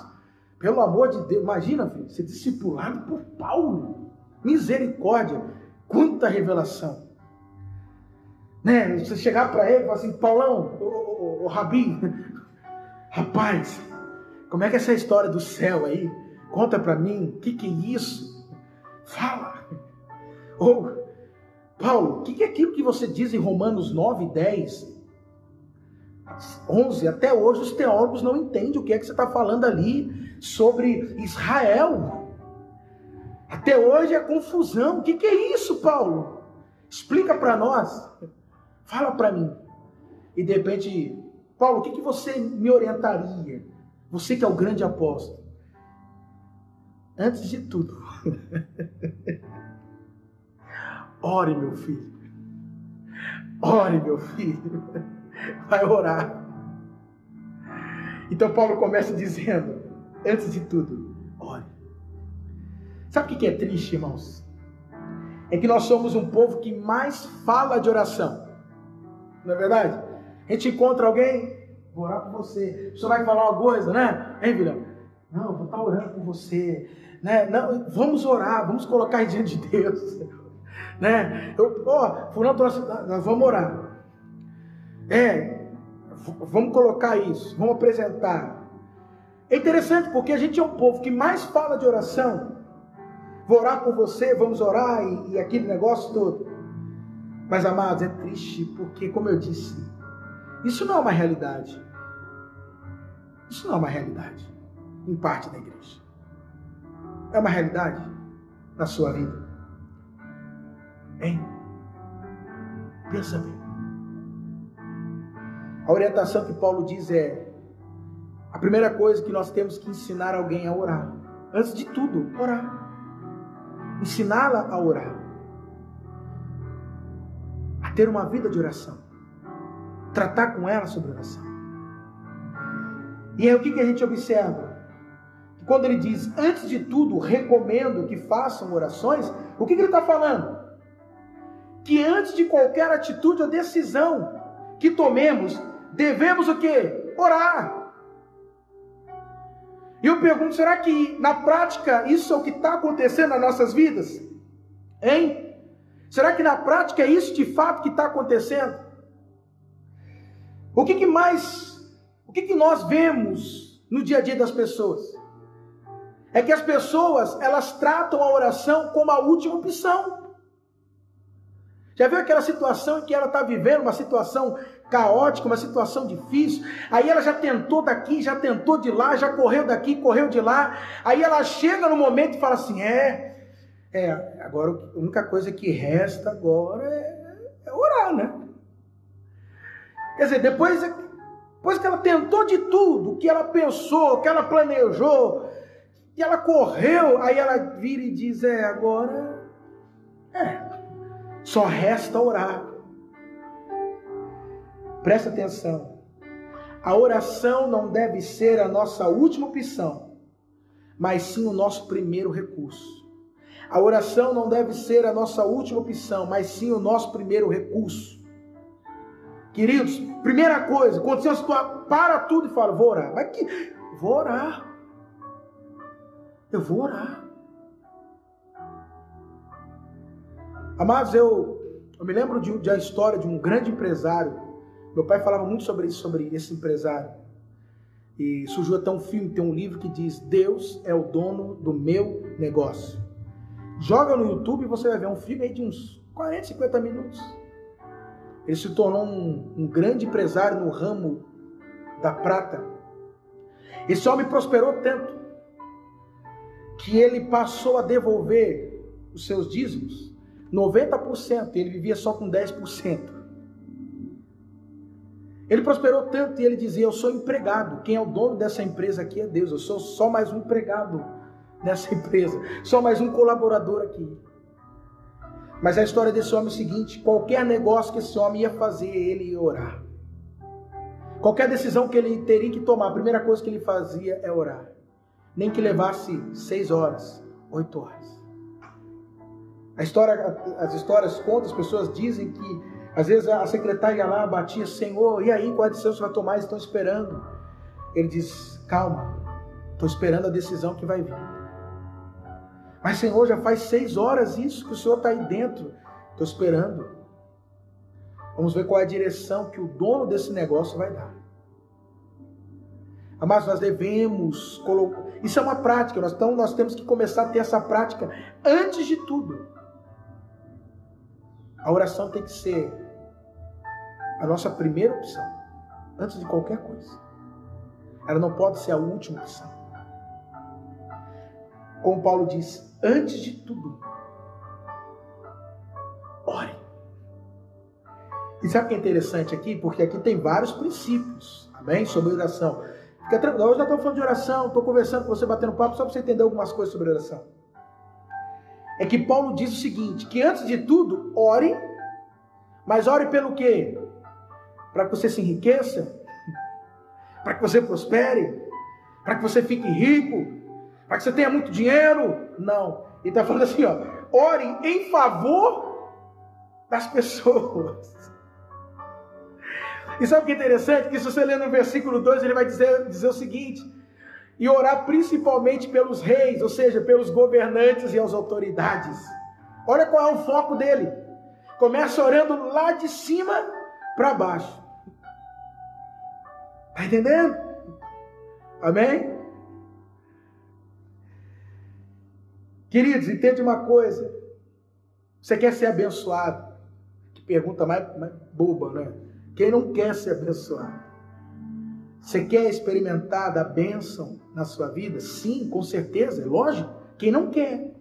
Pelo amor de Deus, imagina, filho, ser discipulado por Paulo, misericórdia, quanta revelação. Né, você chegar para ele e falar assim, Paulão, ô, ô, rapaz, como é que é essa história do céu aí? Conta para mim, o que, que é isso? Fala. Ou, Paulo, o que, que é aquilo que você diz em Romanos 9, 10? 11, até hoje os teólogos não entendem o que é que você está falando ali sobre Israel. Até hoje é confusão. O que, que é isso, Paulo? Explica para nós. Fala para mim. E de repente, Paulo, o que, que você me orientaria? Você que é o grande apóstolo. Antes de tudo, ore, meu filho. Ore, meu filho. Vai orar. Então Paulo começa dizendo, antes de tudo, ore. Sabe o que é triste, irmãos? É que nós somos um povo que mais fala de oração. Não é verdade? A gente encontra alguém, vou orar por você. Você vai falar uma coisa, né? Hein, Vilhão? Não, eu vou estar orando por você. Né? Não, vamos orar, vamos colocar diante de Deus. Né? Eu, ó, fulano trouxe, nós vamos orar. É, vamos colocar isso, vamos apresentar. É interessante porque a gente é um povo que mais fala de oração. Vou orar por você, vamos orar e, e aquele negócio todo. Mas, amados, é triste porque, como eu disse, isso não é uma realidade. Isso não é uma realidade em parte da igreja. É uma realidade na sua vida. Hein? Pensa bem. A orientação que Paulo diz é: a primeira coisa que nós temos que ensinar alguém a orar. Antes de tudo, orar. Ensiná-la a orar. A ter uma vida de oração. Tratar com ela sobre oração. E aí o que, que a gente observa? Quando ele diz, antes de tudo, recomendo que façam orações, o que, que ele está falando? Que antes de qualquer atitude ou decisão que tomemos, devemos o quê? Orar. E eu pergunto, será que na prática isso é o que está acontecendo nas nossas vidas? Hein? Será que na prática é isso de fato que está acontecendo? O que, que mais, o que, que nós vemos no dia a dia das pessoas? É que as pessoas, elas tratam a oração como a última opção. Já viu aquela situação em que ela está vivendo uma situação caótica, uma situação difícil? Aí ela já tentou daqui, já tentou de lá, já correu daqui, correu de lá. Aí ela chega no momento e fala assim: é, é, agora a única coisa que resta agora é, é orar, né? Quer dizer, depois, depois que ela tentou de tudo, que ela pensou, que ela planejou, e ela correu, aí ela vira e diz: É, agora. É, só resta orar. Presta atenção. A oração não deve ser a nossa última opção, mas sim o nosso primeiro recurso. A oração não deve ser a nossa última opção, mas sim o nosso primeiro recurso. Queridos, primeira coisa, quando você para tudo e fala, vou orar. Mas que, vou orar. Eu vou orar. Amados, eu, eu me lembro de, de a história de um grande empresário. Meu pai falava muito sobre isso, sobre esse empresário. E surgiu até um filme, tem um livro que diz Deus é o dono do meu negócio. Joga no YouTube e você vai ver um filme de uns 40, 50 minutos. Ele se tornou um, um grande empresário no ramo da prata. Esse homem prosperou tanto que ele passou a devolver os seus dízimos 90%, e ele vivia só com 10%. Ele prosperou tanto e ele dizia: Eu sou empregado, quem é o dono dessa empresa aqui é Deus, eu sou só mais um empregado nessa empresa, só mais um colaborador aqui. Mas a história desse homem é o seguinte: qualquer negócio que esse homem ia fazer, ele ia orar. Qualquer decisão que ele teria que tomar, a primeira coisa que ele fazia é orar nem que levasse seis horas, oito horas. A história, as histórias contam, as pessoas dizem que às vezes a secretária lá batia, Senhor, e aí qual decisão você vai tomar? Eles estão esperando. Ele diz, calma, estou esperando a decisão que vai vir. Mas Senhor, já faz seis horas isso que o Senhor está aí dentro. Estou esperando. Vamos ver qual é a direção que o dono desse negócio vai dar. Mas nós devemos colocar. Isso é uma prática, nós, então nós temos que começar a ter essa prática antes de tudo. A oração tem que ser a nossa primeira opção. antes de qualquer coisa. Ela não pode ser a última opção. Como Paulo diz, antes de tudo, ore. E sabe o que é interessante aqui? Porque aqui tem vários princípios, amém? Sobre oração. Fica tranquilo, hoje já estou falando de oração, estou conversando com você, batendo papo, só para você entender algumas coisas sobre oração. É que Paulo diz o seguinte: que antes de tudo, ore, mas ore pelo quê? Para que você se enriqueça, para que você prospere, para que você fique rico, para que você tenha muito dinheiro. Não. Ele está falando assim, ó, ore em favor das pessoas. E sabe o que é interessante? Que se você ler no versículo 2, ele vai dizer, dizer o seguinte: e orar principalmente pelos reis, ou seja, pelos governantes e as autoridades. Olha qual é o foco dele. Começa orando lá de cima para baixo. Está entendendo? Amém? Queridos, entende uma coisa. Você quer ser abençoado? Que pergunta mais, mais boba, né? Quem não quer ser abençoado? Você quer experimentar da bênção na sua vida? Sim, com certeza, é lógico. Quem não quer?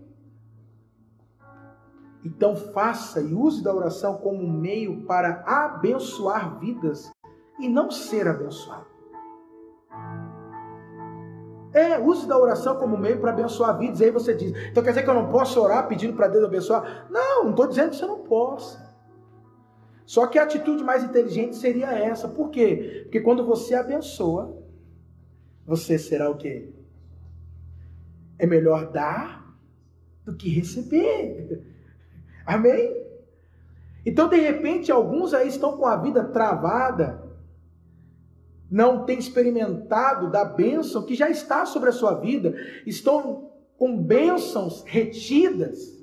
Então faça e use da oração como um meio para abençoar vidas e não ser abençoado. É, use da oração como meio para abençoar vidas. E aí você diz, então quer dizer que eu não posso orar pedindo para Deus abençoar? Não, não estou dizendo que você não possa. Só que a atitude mais inteligente seria essa. Por quê? Porque quando você abençoa, você será o quê? É melhor dar do que receber. Amém? Então, de repente, alguns aí estão com a vida travada, não têm experimentado da bênção que já está sobre a sua vida, estão com bênçãos retidas.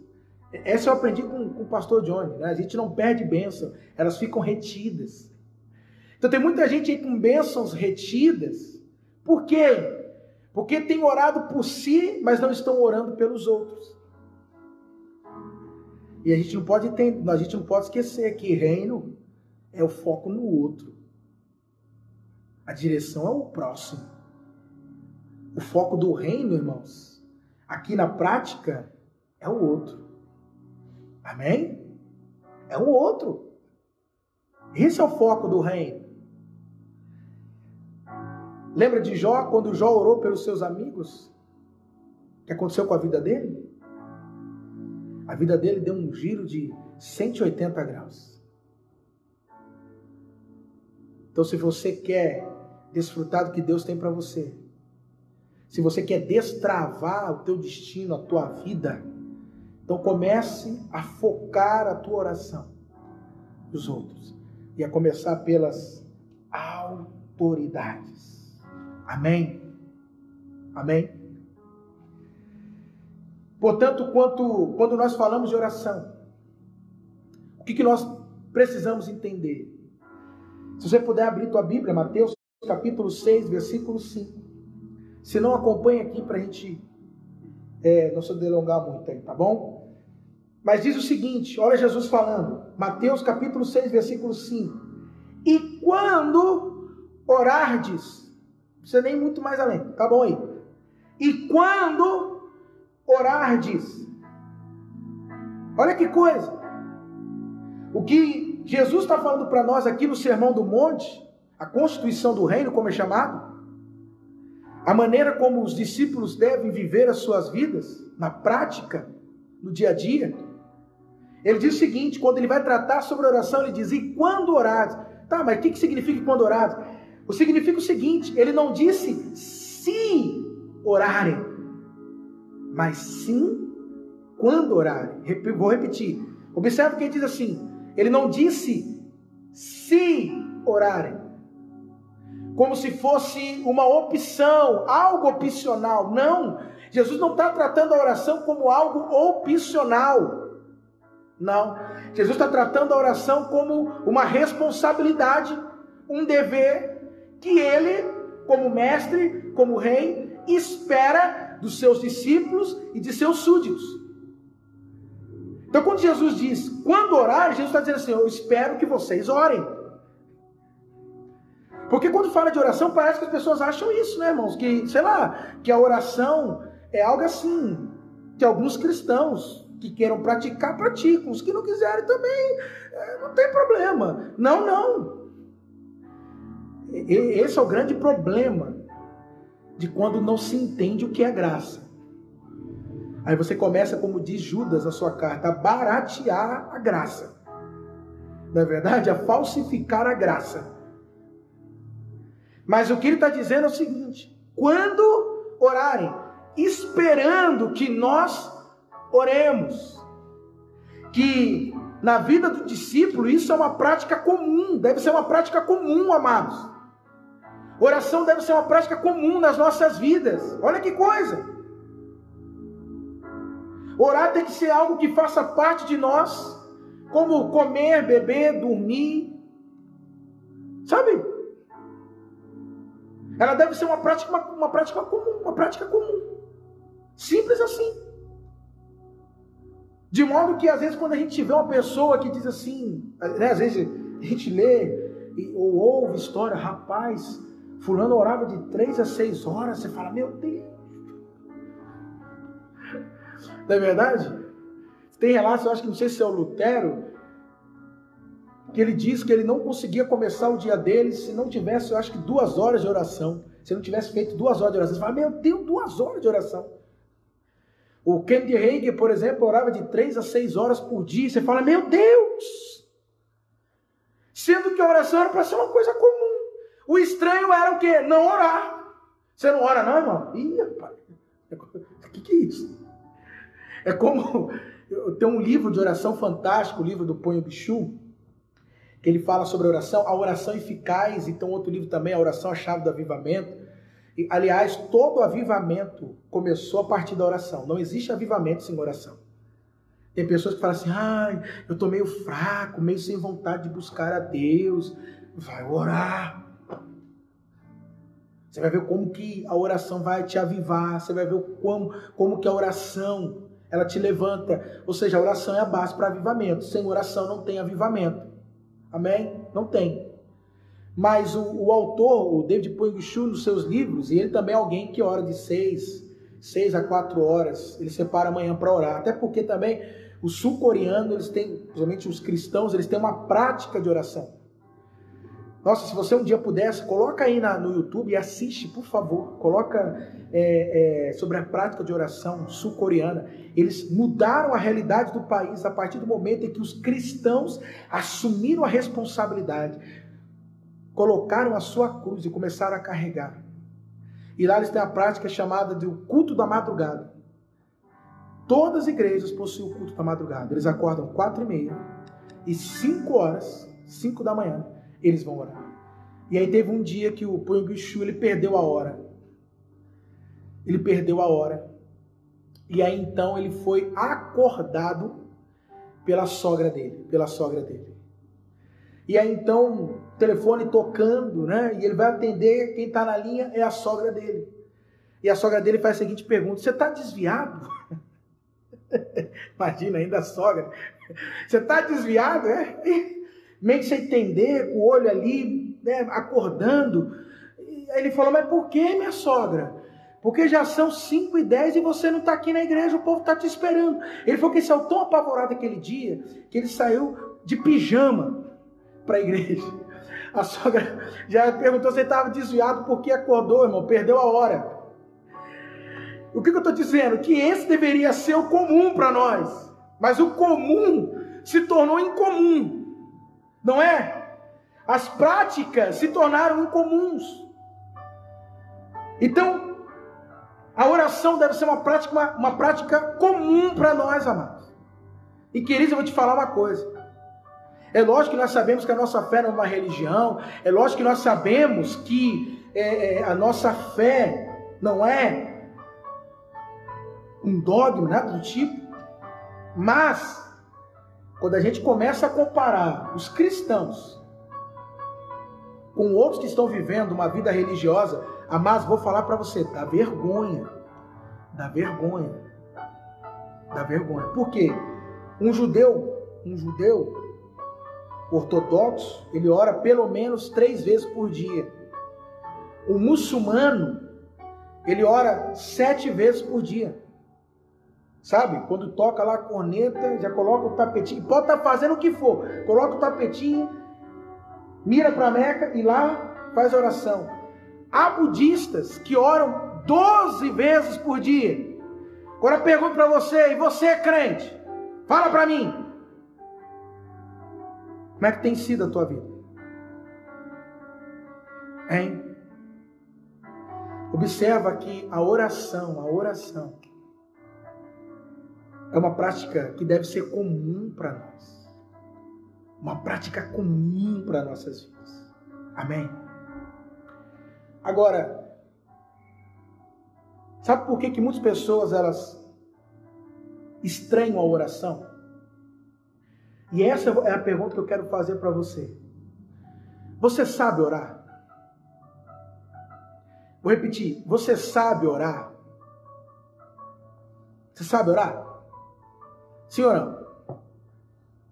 Essa eu aprendi com, com o pastor Johnny, né? A gente não perde bênção, elas ficam retidas. Então tem muita gente aí com bênçãos retidas. Por quê? Porque tem orado por si, mas não estão orando pelos outros. E a gente não pode entender, a gente não pode esquecer que reino é o foco no outro. A direção é o próximo. O foco do reino, irmãos, aqui na prática é o outro. Amém? É o outro. Esse é o foco do reino. Lembra de Jó, quando Jó orou pelos seus amigos? O que aconteceu com a vida dele? A vida dele deu um giro de 180 graus. Então, se você quer desfrutar do que Deus tem para você, se você quer destravar o teu destino, a tua vida, então comece a focar a tua oração dos outros e a começar pelas autoridades. Amém? Amém? Portanto, quanto, quando nós falamos de oração, o que, que nós precisamos entender? Se você puder abrir tua Bíblia, Mateus capítulo 6, versículo 5. Se não, acompanha aqui para a gente é, não se delongar muito aí, tá bom? Mas diz o seguinte, olha Jesus falando, Mateus capítulo 6, versículo 5. E quando orardes, precisa nem muito mais além, tá bom aí? E quando orardes. Olha que coisa. O que Jesus está falando para nós aqui no Sermão do Monte, a constituição do reino, como é chamado, a maneira como os discípulos devem viver as suas vidas, na prática, no dia a dia. Ele diz o seguinte: quando ele vai tratar sobre oração, ele diz: E quando orares? Tá, mas o que, significa quando orares? O significa o seguinte: ele não disse se orarem, mas sim quando orarem. Vou repetir. Observe que ele diz assim: ele não disse se orarem, como se fosse uma opção, algo opcional. Não. Jesus não está tratando a oração como algo opcional. Não. Jesus está tratando a oração como uma responsabilidade, um dever que ele, como mestre, como rei, espera dos seus discípulos e de seus súditos. Então, quando Jesus diz, quando orar, Jesus está dizendo assim: Eu espero que vocês orem. Porque quando fala de oração, parece que as pessoas acham isso, né, irmãos? Que, sei lá, que a oração é algo assim, que alguns cristãos que queiram praticar, praticam. Os que não quiserem também, é, não tem problema. Não, não. Esse é o grande problema de quando não se entende o que é graça. Aí você começa, como diz Judas na sua carta, a baratear a graça. Na é verdade, a falsificar a graça. Mas o que ele está dizendo é o seguinte: quando orarem, esperando que nós oremos, que na vida do discípulo isso é uma prática comum, deve ser uma prática comum, amados. Oração deve ser uma prática comum nas nossas vidas. Olha que coisa! Orar tem que ser algo que faça parte de nós, como comer, beber, dormir. Sabe? Ela deve ser uma prática, uma, uma prática comum, uma prática comum. Simples assim. De modo que às vezes quando a gente vê uma pessoa que diz assim, né, às vezes a gente lê ou ouve história, rapaz, fulano orava de três a seis horas, você fala, meu Deus. Não é verdade? Tem relatos, eu acho que não sei se é o Lutero, que ele diz que ele não conseguia começar o dia dele se não tivesse, eu acho que duas horas de oração. Se não tivesse feito duas horas de oração, você fala, meu Deus, duas horas de oração. O Kennedy Hagin, por exemplo, orava de três a seis horas por dia. Você fala, meu Deus! Sendo que a oração era para ser uma coisa comum. O estranho era o quê? Não orar. Você não ora, não, irmão? Ih, rapaz. O que, que é isso? É como. Tem um livro de oração fantástico, o livro do Ponho Bichu, que ele fala sobre a oração, a oração eficaz, e tem outro livro também, a oração a chave do avivamento. E, aliás, todo avivamento começou a partir da oração. Não existe avivamento sem oração. Tem pessoas que falam assim: ai, eu estou meio fraco, meio sem vontade de buscar a Deus. Vai orar. Você vai ver como que a oração vai te avivar. Você vai ver como, como que a oração ela te levanta. Ou seja, a oração é a base para avivamento. Sem oração não tem avivamento. Amém? Não tem. Mas o, o autor, o David Poinguchu, nos seus livros, e ele também é alguém que ora de seis, seis a quatro horas, ele separa amanhã para orar. Até porque também os sul-coreanos, eles têm, principalmente os cristãos, eles têm uma prática de oração. Nossa, se você um dia pudesse, coloca aí na, no YouTube e assiste, por favor. Coloca é, é, sobre a prática de oração sul-coreana. Eles mudaram a realidade do país a partir do momento em que os cristãos assumiram a responsabilidade, colocaram a sua cruz e começaram a carregar. E lá eles têm a prática chamada de o culto da madrugada. Todas as igrejas possuem o culto da madrugada. Eles acordam quatro e meia e cinco horas, cinco da manhã, eles vão orar. E aí teve um dia que o Punguchu ele perdeu a hora. Ele perdeu a hora. E aí então ele foi acordado pela sogra dele, pela sogra dele. E aí então, telefone tocando, né? E ele vai atender, quem está na linha é a sogra dele. E a sogra dele faz a seguinte pergunta: Você está desviado? Imagina ainda a sogra. Você está desviado, é? Meio sem entender, com o olho ali, né, acordando. Aí ele falou, mas por que, minha sogra? Porque já são 5 e 10 e você não está aqui na igreja, o povo está te esperando. Ele falou que ele saiu tão apavorado aquele dia, que ele saiu de pijama para a igreja. A sogra já perguntou se ele estava desviado porque acordou, irmão, perdeu a hora. O que, que eu estou dizendo? Que esse deveria ser o comum para nós. Mas o comum se tornou incomum. Não é? As práticas se tornaram incomuns. Então, a oração deve ser uma prática, uma, uma prática comum para nós, amados. E queridos, eu vou te falar uma coisa. É lógico que nós sabemos que a nossa fé não é uma religião. É lógico que nós sabemos que é, é, a nossa fé não é um dogma, nada do tipo. Mas quando a gente começa a comparar os cristãos com outros que estão vivendo uma vida religiosa, mas vou falar para você, dá vergonha. Dá vergonha. Dá vergonha. Por quê? Um judeu, um judeu ortodoxo, ele ora pelo menos três vezes por dia. O muçulmano, ele ora sete vezes por dia. Sabe? Quando toca lá a corneta, já coloca o tapetinho. Pode estar tá fazendo o que for. Coloca o tapetinho, mira para a Meca e lá faz oração. Há budistas que oram 12 vezes por dia. Agora eu pergunto para você, e você é crente? Fala para mim. Como é que tem sido a tua vida? Hein? Observa que a oração, a oração, é uma prática que deve ser comum para nós. Uma prática comum para nossas vidas. Amém? Agora, sabe por que, que muitas pessoas elas estranham a oração? E essa é a pergunta que eu quero fazer para você. Você sabe orar? Vou repetir. Você sabe orar? Você sabe orar? Sim ou não?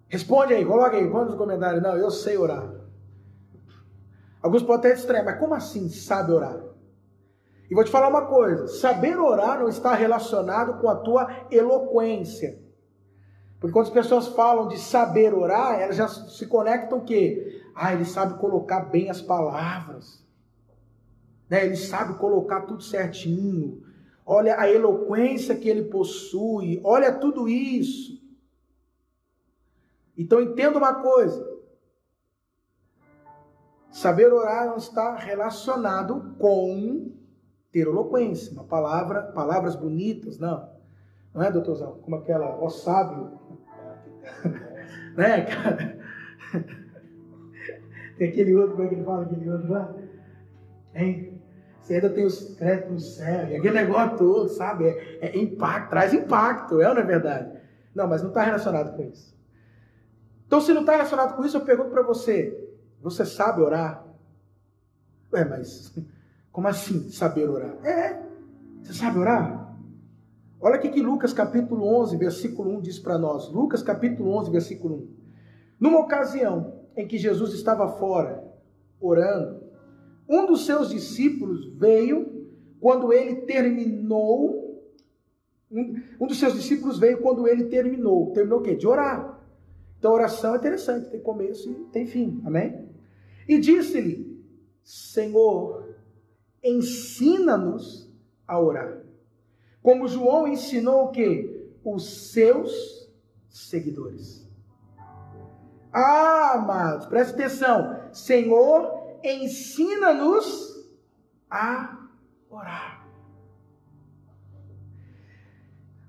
Responde aí, coloca aí, põe nos comentários. Não, eu sei orar. Alguns podem até estranhar, mas como assim sabe orar? E vou te falar uma coisa: saber orar não está relacionado com a tua eloquência. Porque quando as pessoas falam de saber orar, elas já se conectam o quê? Ah, ele sabe colocar bem as palavras. Né? Ele sabe colocar tudo certinho olha a eloquência que ele possui, olha tudo isso. Então entenda uma coisa: saber orar não está relacionado com ter eloquência, uma palavra, palavras bonitas, não. Não é, doutorzão? Como aquela, ó sábio. né, cara? Tem aquele outro, como é que ele fala aquele outro lá? Hein? Você ainda tem os créditos no céu, e aquele negócio todo, sabe? É, é impacto, traz impacto, é ou não é verdade? Não, mas não está relacionado com isso. Então, se não está relacionado com isso, eu pergunto para você: você sabe orar? Ué, mas como assim saber orar? É, você sabe orar? Olha aqui que Lucas capítulo 11, versículo 1 diz para nós. Lucas capítulo 11, versículo 1. Numa ocasião em que Jesus estava fora, orando, um dos seus discípulos veio quando ele terminou. Um, um dos seus discípulos veio quando ele terminou. Terminou o quê? De orar. Então, oração é interessante, tem começo e tem fim. Amém? E disse-lhe: Senhor, ensina-nos a orar. Como João ensinou o quê? Os seus seguidores. Ah, amados, preste atenção. Senhor, ensina-nos a orar.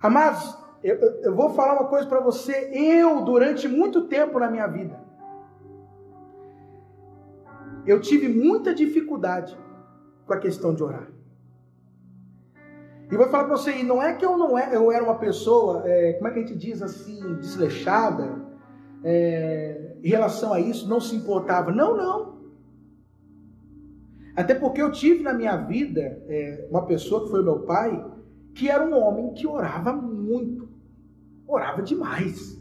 Amados, eu, eu vou falar uma coisa para você. Eu, durante muito tempo na minha vida, eu tive muita dificuldade com a questão de orar. E vou falar para você, e não é que eu não é, eu era uma pessoa, é, como é que a gente diz assim, desleixada, é, em relação a isso, não se importava. Não, não. Até porque eu tive na minha vida é, uma pessoa que foi meu pai, que era um homem que orava muito, orava demais.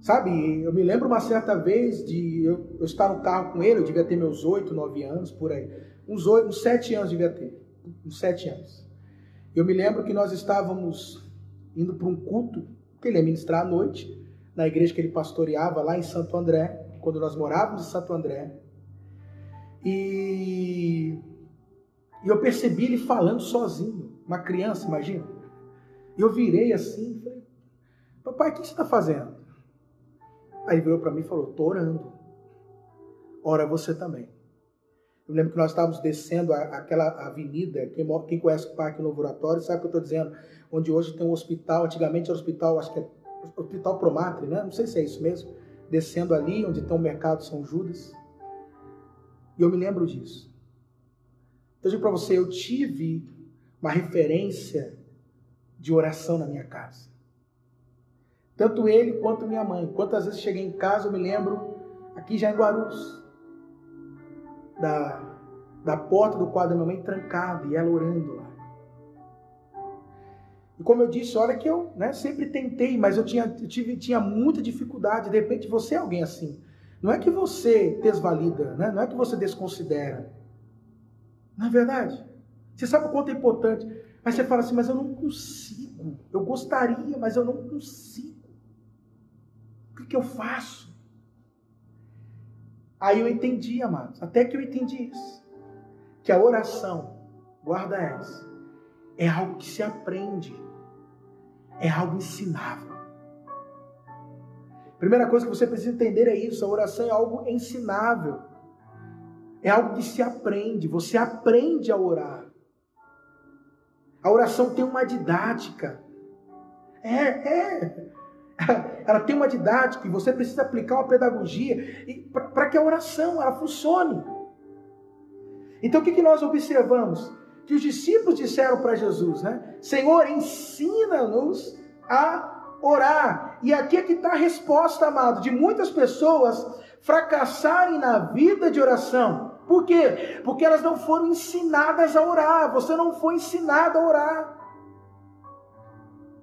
Sabe, eu me lembro uma certa vez de eu, eu estar no carro com ele, eu devia ter meus oito, nove anos, por aí. Uns oito, uns sete anos devia ter. Uns sete anos. Eu me lembro que nós estávamos indo para um culto que ele ia ministrar à noite, na igreja que ele pastoreava lá em Santo André, quando nós morávamos em Santo André. E, e eu percebi ele falando sozinho, uma criança, imagina. Eu virei assim, falei, papai, o que você está fazendo? Aí ele virou para mim e falou, estou orando. Ora você também. Eu lembro que nós estávamos descendo aquela avenida, quem, quem, conhece o Parque Novo Oratório sabe o que eu estou dizendo, onde hoje tem um hospital, antigamente era o hospital, acho que é Hospital Promatre, né? Não sei se é isso mesmo. Descendo ali, onde tem o mercado São Judas. E eu me lembro disso. Então, eu digo para você, eu tive uma referência de oração na minha casa. Tanto ele quanto minha mãe. Quantas vezes cheguei em casa, eu me lembro, aqui já em Guarulhos, da, da porta do quarto da minha mãe trancada e ela orando lá. E como eu disse, olha que eu né, sempre tentei, mas eu tinha, eu tive, tinha muita dificuldade. De repente, você é alguém assim. Não é que você desvalida, né? não é que você desconsidera. Não é verdade? Você sabe o quanto é importante. Mas você fala assim, mas eu não consigo. Eu gostaria, mas eu não consigo. O que, que eu faço? Aí eu entendi, amados, até que eu entendi isso. Que a oração, guarda essa, é algo que se aprende, é algo ensinável. Primeira coisa que você precisa entender é isso: a oração é algo ensinável, é algo que se aprende, você aprende a orar. A oração tem uma didática. É, é. Ela tem uma didática e você precisa aplicar uma pedagogia para que a oração ela funcione. Então o que, que nós observamos? Que os discípulos disseram para Jesus, né? Senhor, ensina-nos a orar. E aqui é que está a resposta, amado, de muitas pessoas fracassarem na vida de oração. Por quê? Porque elas não foram ensinadas a orar. Você não foi ensinado a orar.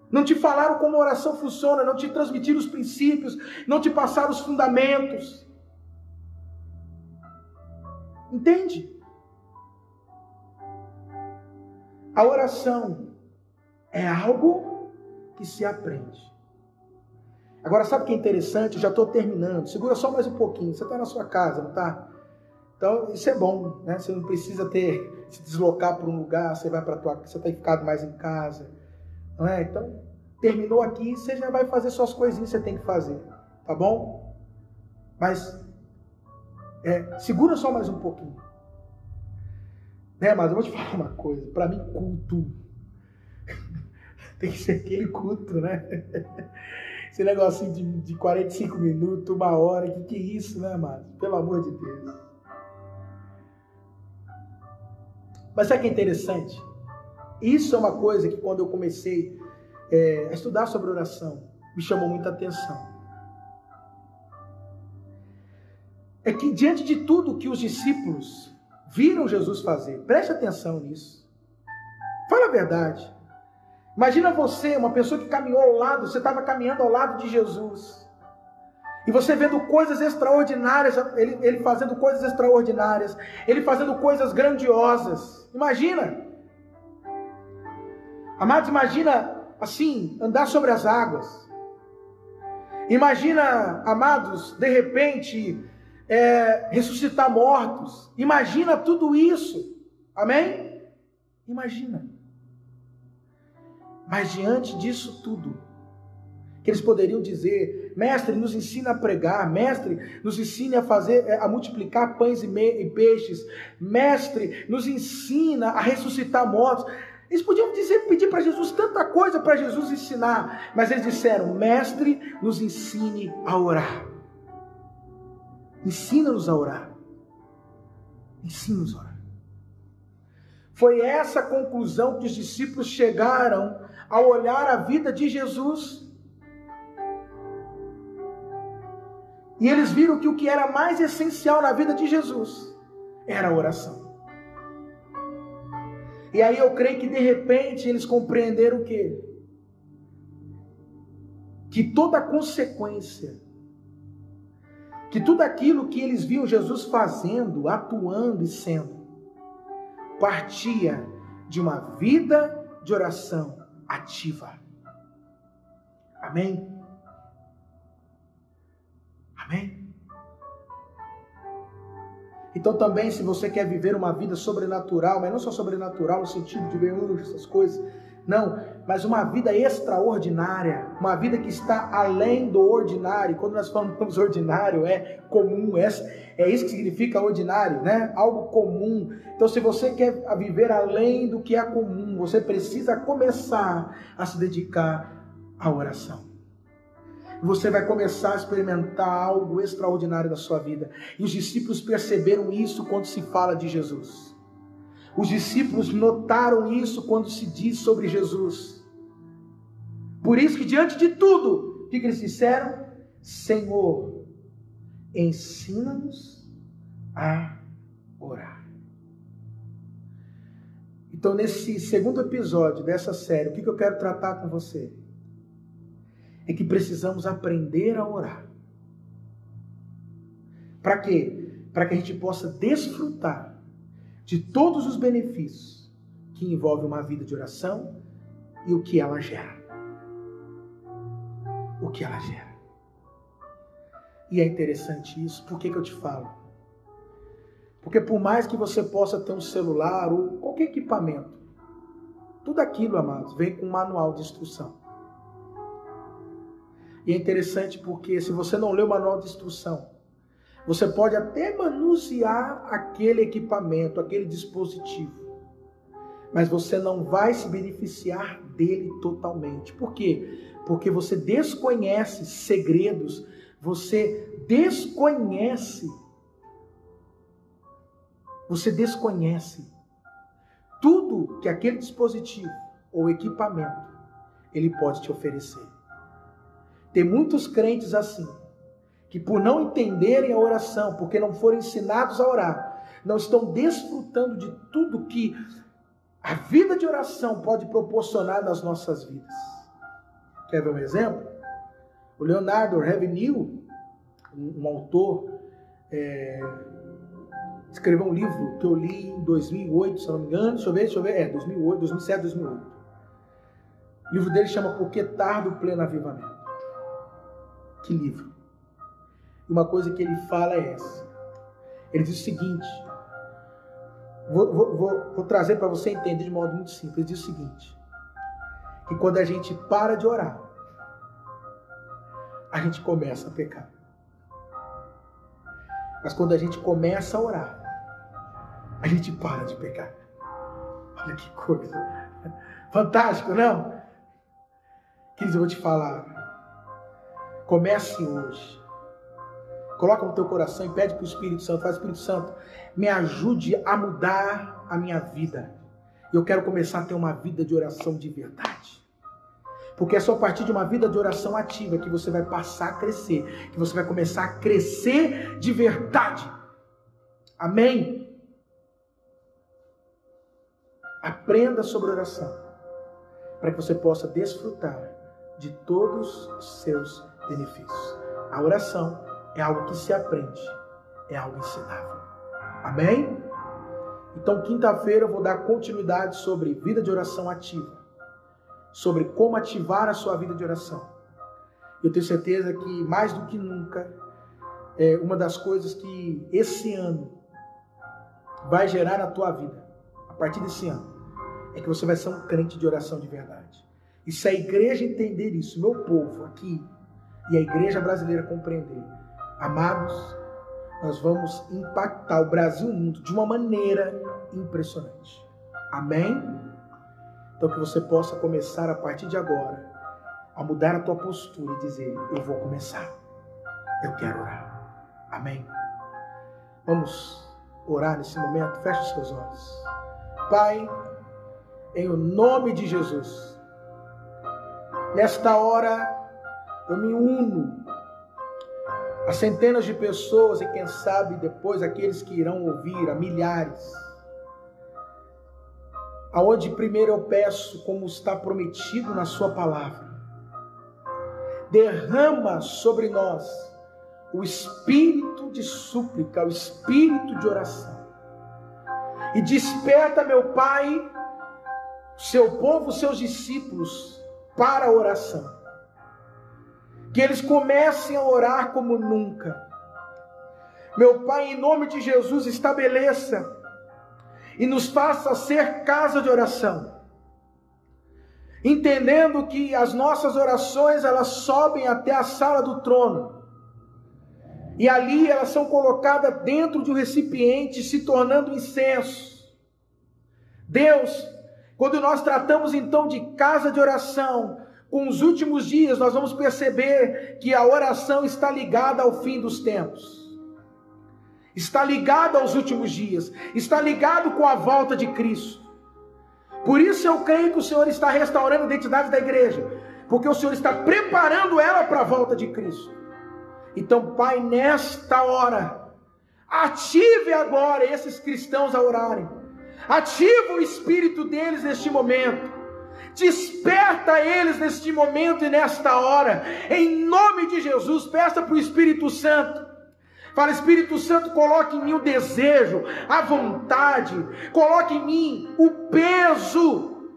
Não te falaram como a oração funciona, não te transmitiram os princípios, não te passaram os fundamentos. Entende? A oração é algo que se aprende. Agora, sabe o que é interessante? Eu já estou terminando. Segura só mais um pouquinho. Você está na sua casa, não está? Então, isso é bom, né? Você não precisa ter se deslocar para um lugar, você vai para tua, você tem ficado mais em casa, não é? Então, terminou aqui, você já vai fazer suas coisinhas que você tem que fazer, tá bom? Mas é, segura só mais um pouquinho. Né, mas eu vou te falar uma coisa, para mim culto tem que ser aquele culto, né? Esse negocinho de, de 45 minutos, uma hora, que que é isso, né, mano? Pelo amor de Deus. Mas sabe que é interessante? Isso é uma coisa que quando eu comecei é, a estudar sobre oração, me chamou muita atenção. É que diante de tudo que os discípulos viram Jesus fazer, preste atenção nisso. Fala a verdade. Imagina você, uma pessoa que caminhou ao lado, você estava caminhando ao lado de Jesus. E você vendo coisas extraordinárias, ele, ele fazendo coisas extraordinárias, ele fazendo coisas grandiosas. Imagina. Amados, imagina assim, andar sobre as águas. Imagina, amados, de repente, é, ressuscitar mortos. Imagina tudo isso. Amém? Imagina. Mas diante disso tudo, que eles poderiam dizer: Mestre, nos ensina a pregar, Mestre, nos ensine a fazer, é, a multiplicar pães e peixes, Mestre, nos ensina a ressuscitar mortos. Eles podiam dizer, pedir para Jesus tanta coisa para Jesus ensinar, mas eles disseram: Mestre, nos ensine a orar. Ensina-nos a orar. Ensina-nos a orar. Foi essa conclusão que os discípulos chegaram ao olhar a vida de Jesus. E eles viram que o que era mais essencial na vida de Jesus era a oração. E aí eu creio que de repente eles compreenderam o quê? Que toda consequência, que tudo aquilo que eles viam Jesus fazendo, atuando e sendo, partia de uma vida de oração ativa. Amém? Amém? Então também, se você quer viver uma vida sobrenatural, mas não só sobrenatural no sentido de ver essas coisas, não, mas uma vida extraordinária, uma vida que está além do ordinário. Quando nós falamos ordinário, é comum, é, é isso que significa ordinário, né? Algo comum. Então, se você quer viver além do que é comum, você precisa começar a se dedicar à oração você vai começar a experimentar algo extraordinário da sua vida. E os discípulos perceberam isso quando se fala de Jesus. Os discípulos notaram isso quando se diz sobre Jesus. Por isso que diante de tudo, o que, eles disseram? Senhor, ensina-nos a orar. Então, nesse segundo episódio dessa série, o que eu quero tratar com você? é que precisamos aprender a orar. Para quê? Para que a gente possa desfrutar de todos os benefícios que envolve uma vida de oração e o que ela gera. O que ela gera. E é interessante isso, por que, que eu te falo? Porque por mais que você possa ter um celular ou qualquer equipamento, tudo aquilo, amados, vem com um manual de instrução. E é interessante porque se você não lê o manual de instrução, você pode até manusear aquele equipamento, aquele dispositivo, mas você não vai se beneficiar dele totalmente. Por quê? Porque você desconhece segredos, você desconhece, você desconhece tudo que aquele dispositivo ou equipamento ele pode te oferecer. Tem muitos crentes assim, que por não entenderem a oração, porque não foram ensinados a orar, não estão desfrutando de tudo que a vida de oração pode proporcionar nas nossas vidas. Quer ver um exemplo? O Leonardo Ravenhill, um, um autor, é, escreveu um livro que eu li em 2008, se não me engano. Deixa eu ver, deixa eu ver. É, 2008, 2007, 2008. O livro dele chama Por que Tardo Pleno Avivamento. Que livro. Uma coisa que ele fala é essa. Ele diz o seguinte: vou, vou, vou, vou trazer para você entender de modo muito simples. Ele diz o seguinte: que quando a gente para de orar, a gente começa a pecar. Mas quando a gente começa a orar, a gente para de pecar. Olha que coisa. Fantástico, não? Queridos, eu vou te falar. Comece hoje. Coloca no teu coração e pede para o Espírito Santo. Faz Espírito Santo, me ajude a mudar a minha vida. Eu quero começar a ter uma vida de oração de verdade. Porque é só a partir de uma vida de oração ativa que você vai passar a crescer, que você vai começar a crescer de verdade. Amém? Aprenda sobre oração, para que você possa desfrutar de todos os seus benefícios. A oração é algo que se aprende, é algo ensinável. Amém? Então, quinta-feira eu vou dar continuidade sobre vida de oração ativa sobre como ativar a sua vida de oração. Eu tenho certeza que mais do que nunca, é uma das coisas que esse ano vai gerar na tua vida, a partir desse ano, é que você vai ser um crente de oração de verdade. E se a igreja entender isso, meu povo aqui, e a igreja brasileira compreender, amados, nós vamos impactar o Brasil e o mundo de uma maneira impressionante. Amém? Então que você possa começar a partir de agora a mudar a tua postura e dizer: Eu vou começar. Eu quero orar. Amém. Vamos orar nesse momento. Feche os seus olhos. Pai, em o nome de Jesus, nesta hora eu me uno a centenas de pessoas e quem sabe depois aqueles que irão ouvir, a milhares aonde primeiro eu peço, como está prometido na Sua palavra, derrama sobre nós o espírito de súplica, o espírito de oração. E desperta, meu Pai, seu povo, seus discípulos, para a oração. Que eles comecem a orar como nunca. Meu Pai, em nome de Jesus, estabeleça e nos faça ser casa de oração. Entendendo que as nossas orações elas sobem até a sala do trono. E ali elas são colocadas dentro de um recipiente, se tornando incenso. Deus, quando nós tratamos então de casa de oração, com os últimos dias nós vamos perceber que a oração está ligada ao fim dos tempos está ligado aos últimos dias, está ligado com a volta de Cristo. Por isso eu creio que o Senhor está restaurando a identidade da igreja, porque o Senhor está preparando ela para a volta de Cristo. Então, Pai, nesta hora, ative agora esses cristãos a orarem. Ativa o espírito deles neste momento. Desperta eles neste momento e nesta hora. Em nome de Jesus, peça para o Espírito Santo Fala, Espírito Santo, coloque em mim o desejo, a vontade, coloque em mim o peso.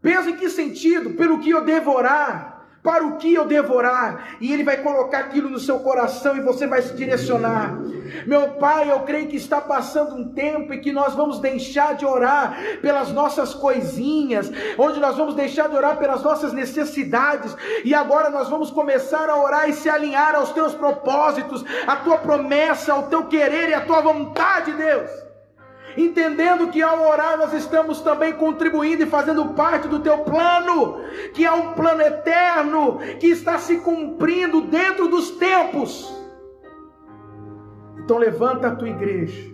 Peso em que sentido? Pelo que eu devorar para o que eu devorar, e Ele vai colocar aquilo no seu coração e você vai se direcionar. Meu Pai, eu creio que está passando um tempo e que nós vamos deixar de orar pelas nossas coisinhas, onde nós vamos deixar de orar pelas nossas necessidades, e agora nós vamos começar a orar e se alinhar aos teus propósitos, à tua promessa, ao teu querer e à tua vontade, Deus entendendo que ao orar nós estamos também contribuindo e fazendo parte do teu plano, que é um plano eterno que está se cumprindo dentro dos tempos. Então levanta a tua igreja,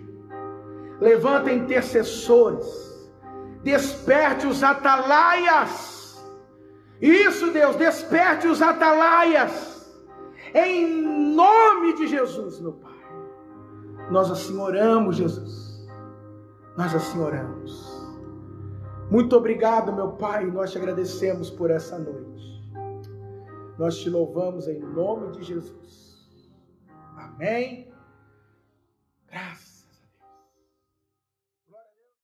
levanta intercessores, desperte os atalaias. Isso, Deus, desperte os atalaias. Em nome de Jesus, meu Pai. Nós assim oramos, Jesus nós assim oramos. Muito obrigado, meu Pai, nós te agradecemos por essa noite. Nós te louvamos em nome de Jesus. Amém. Graças.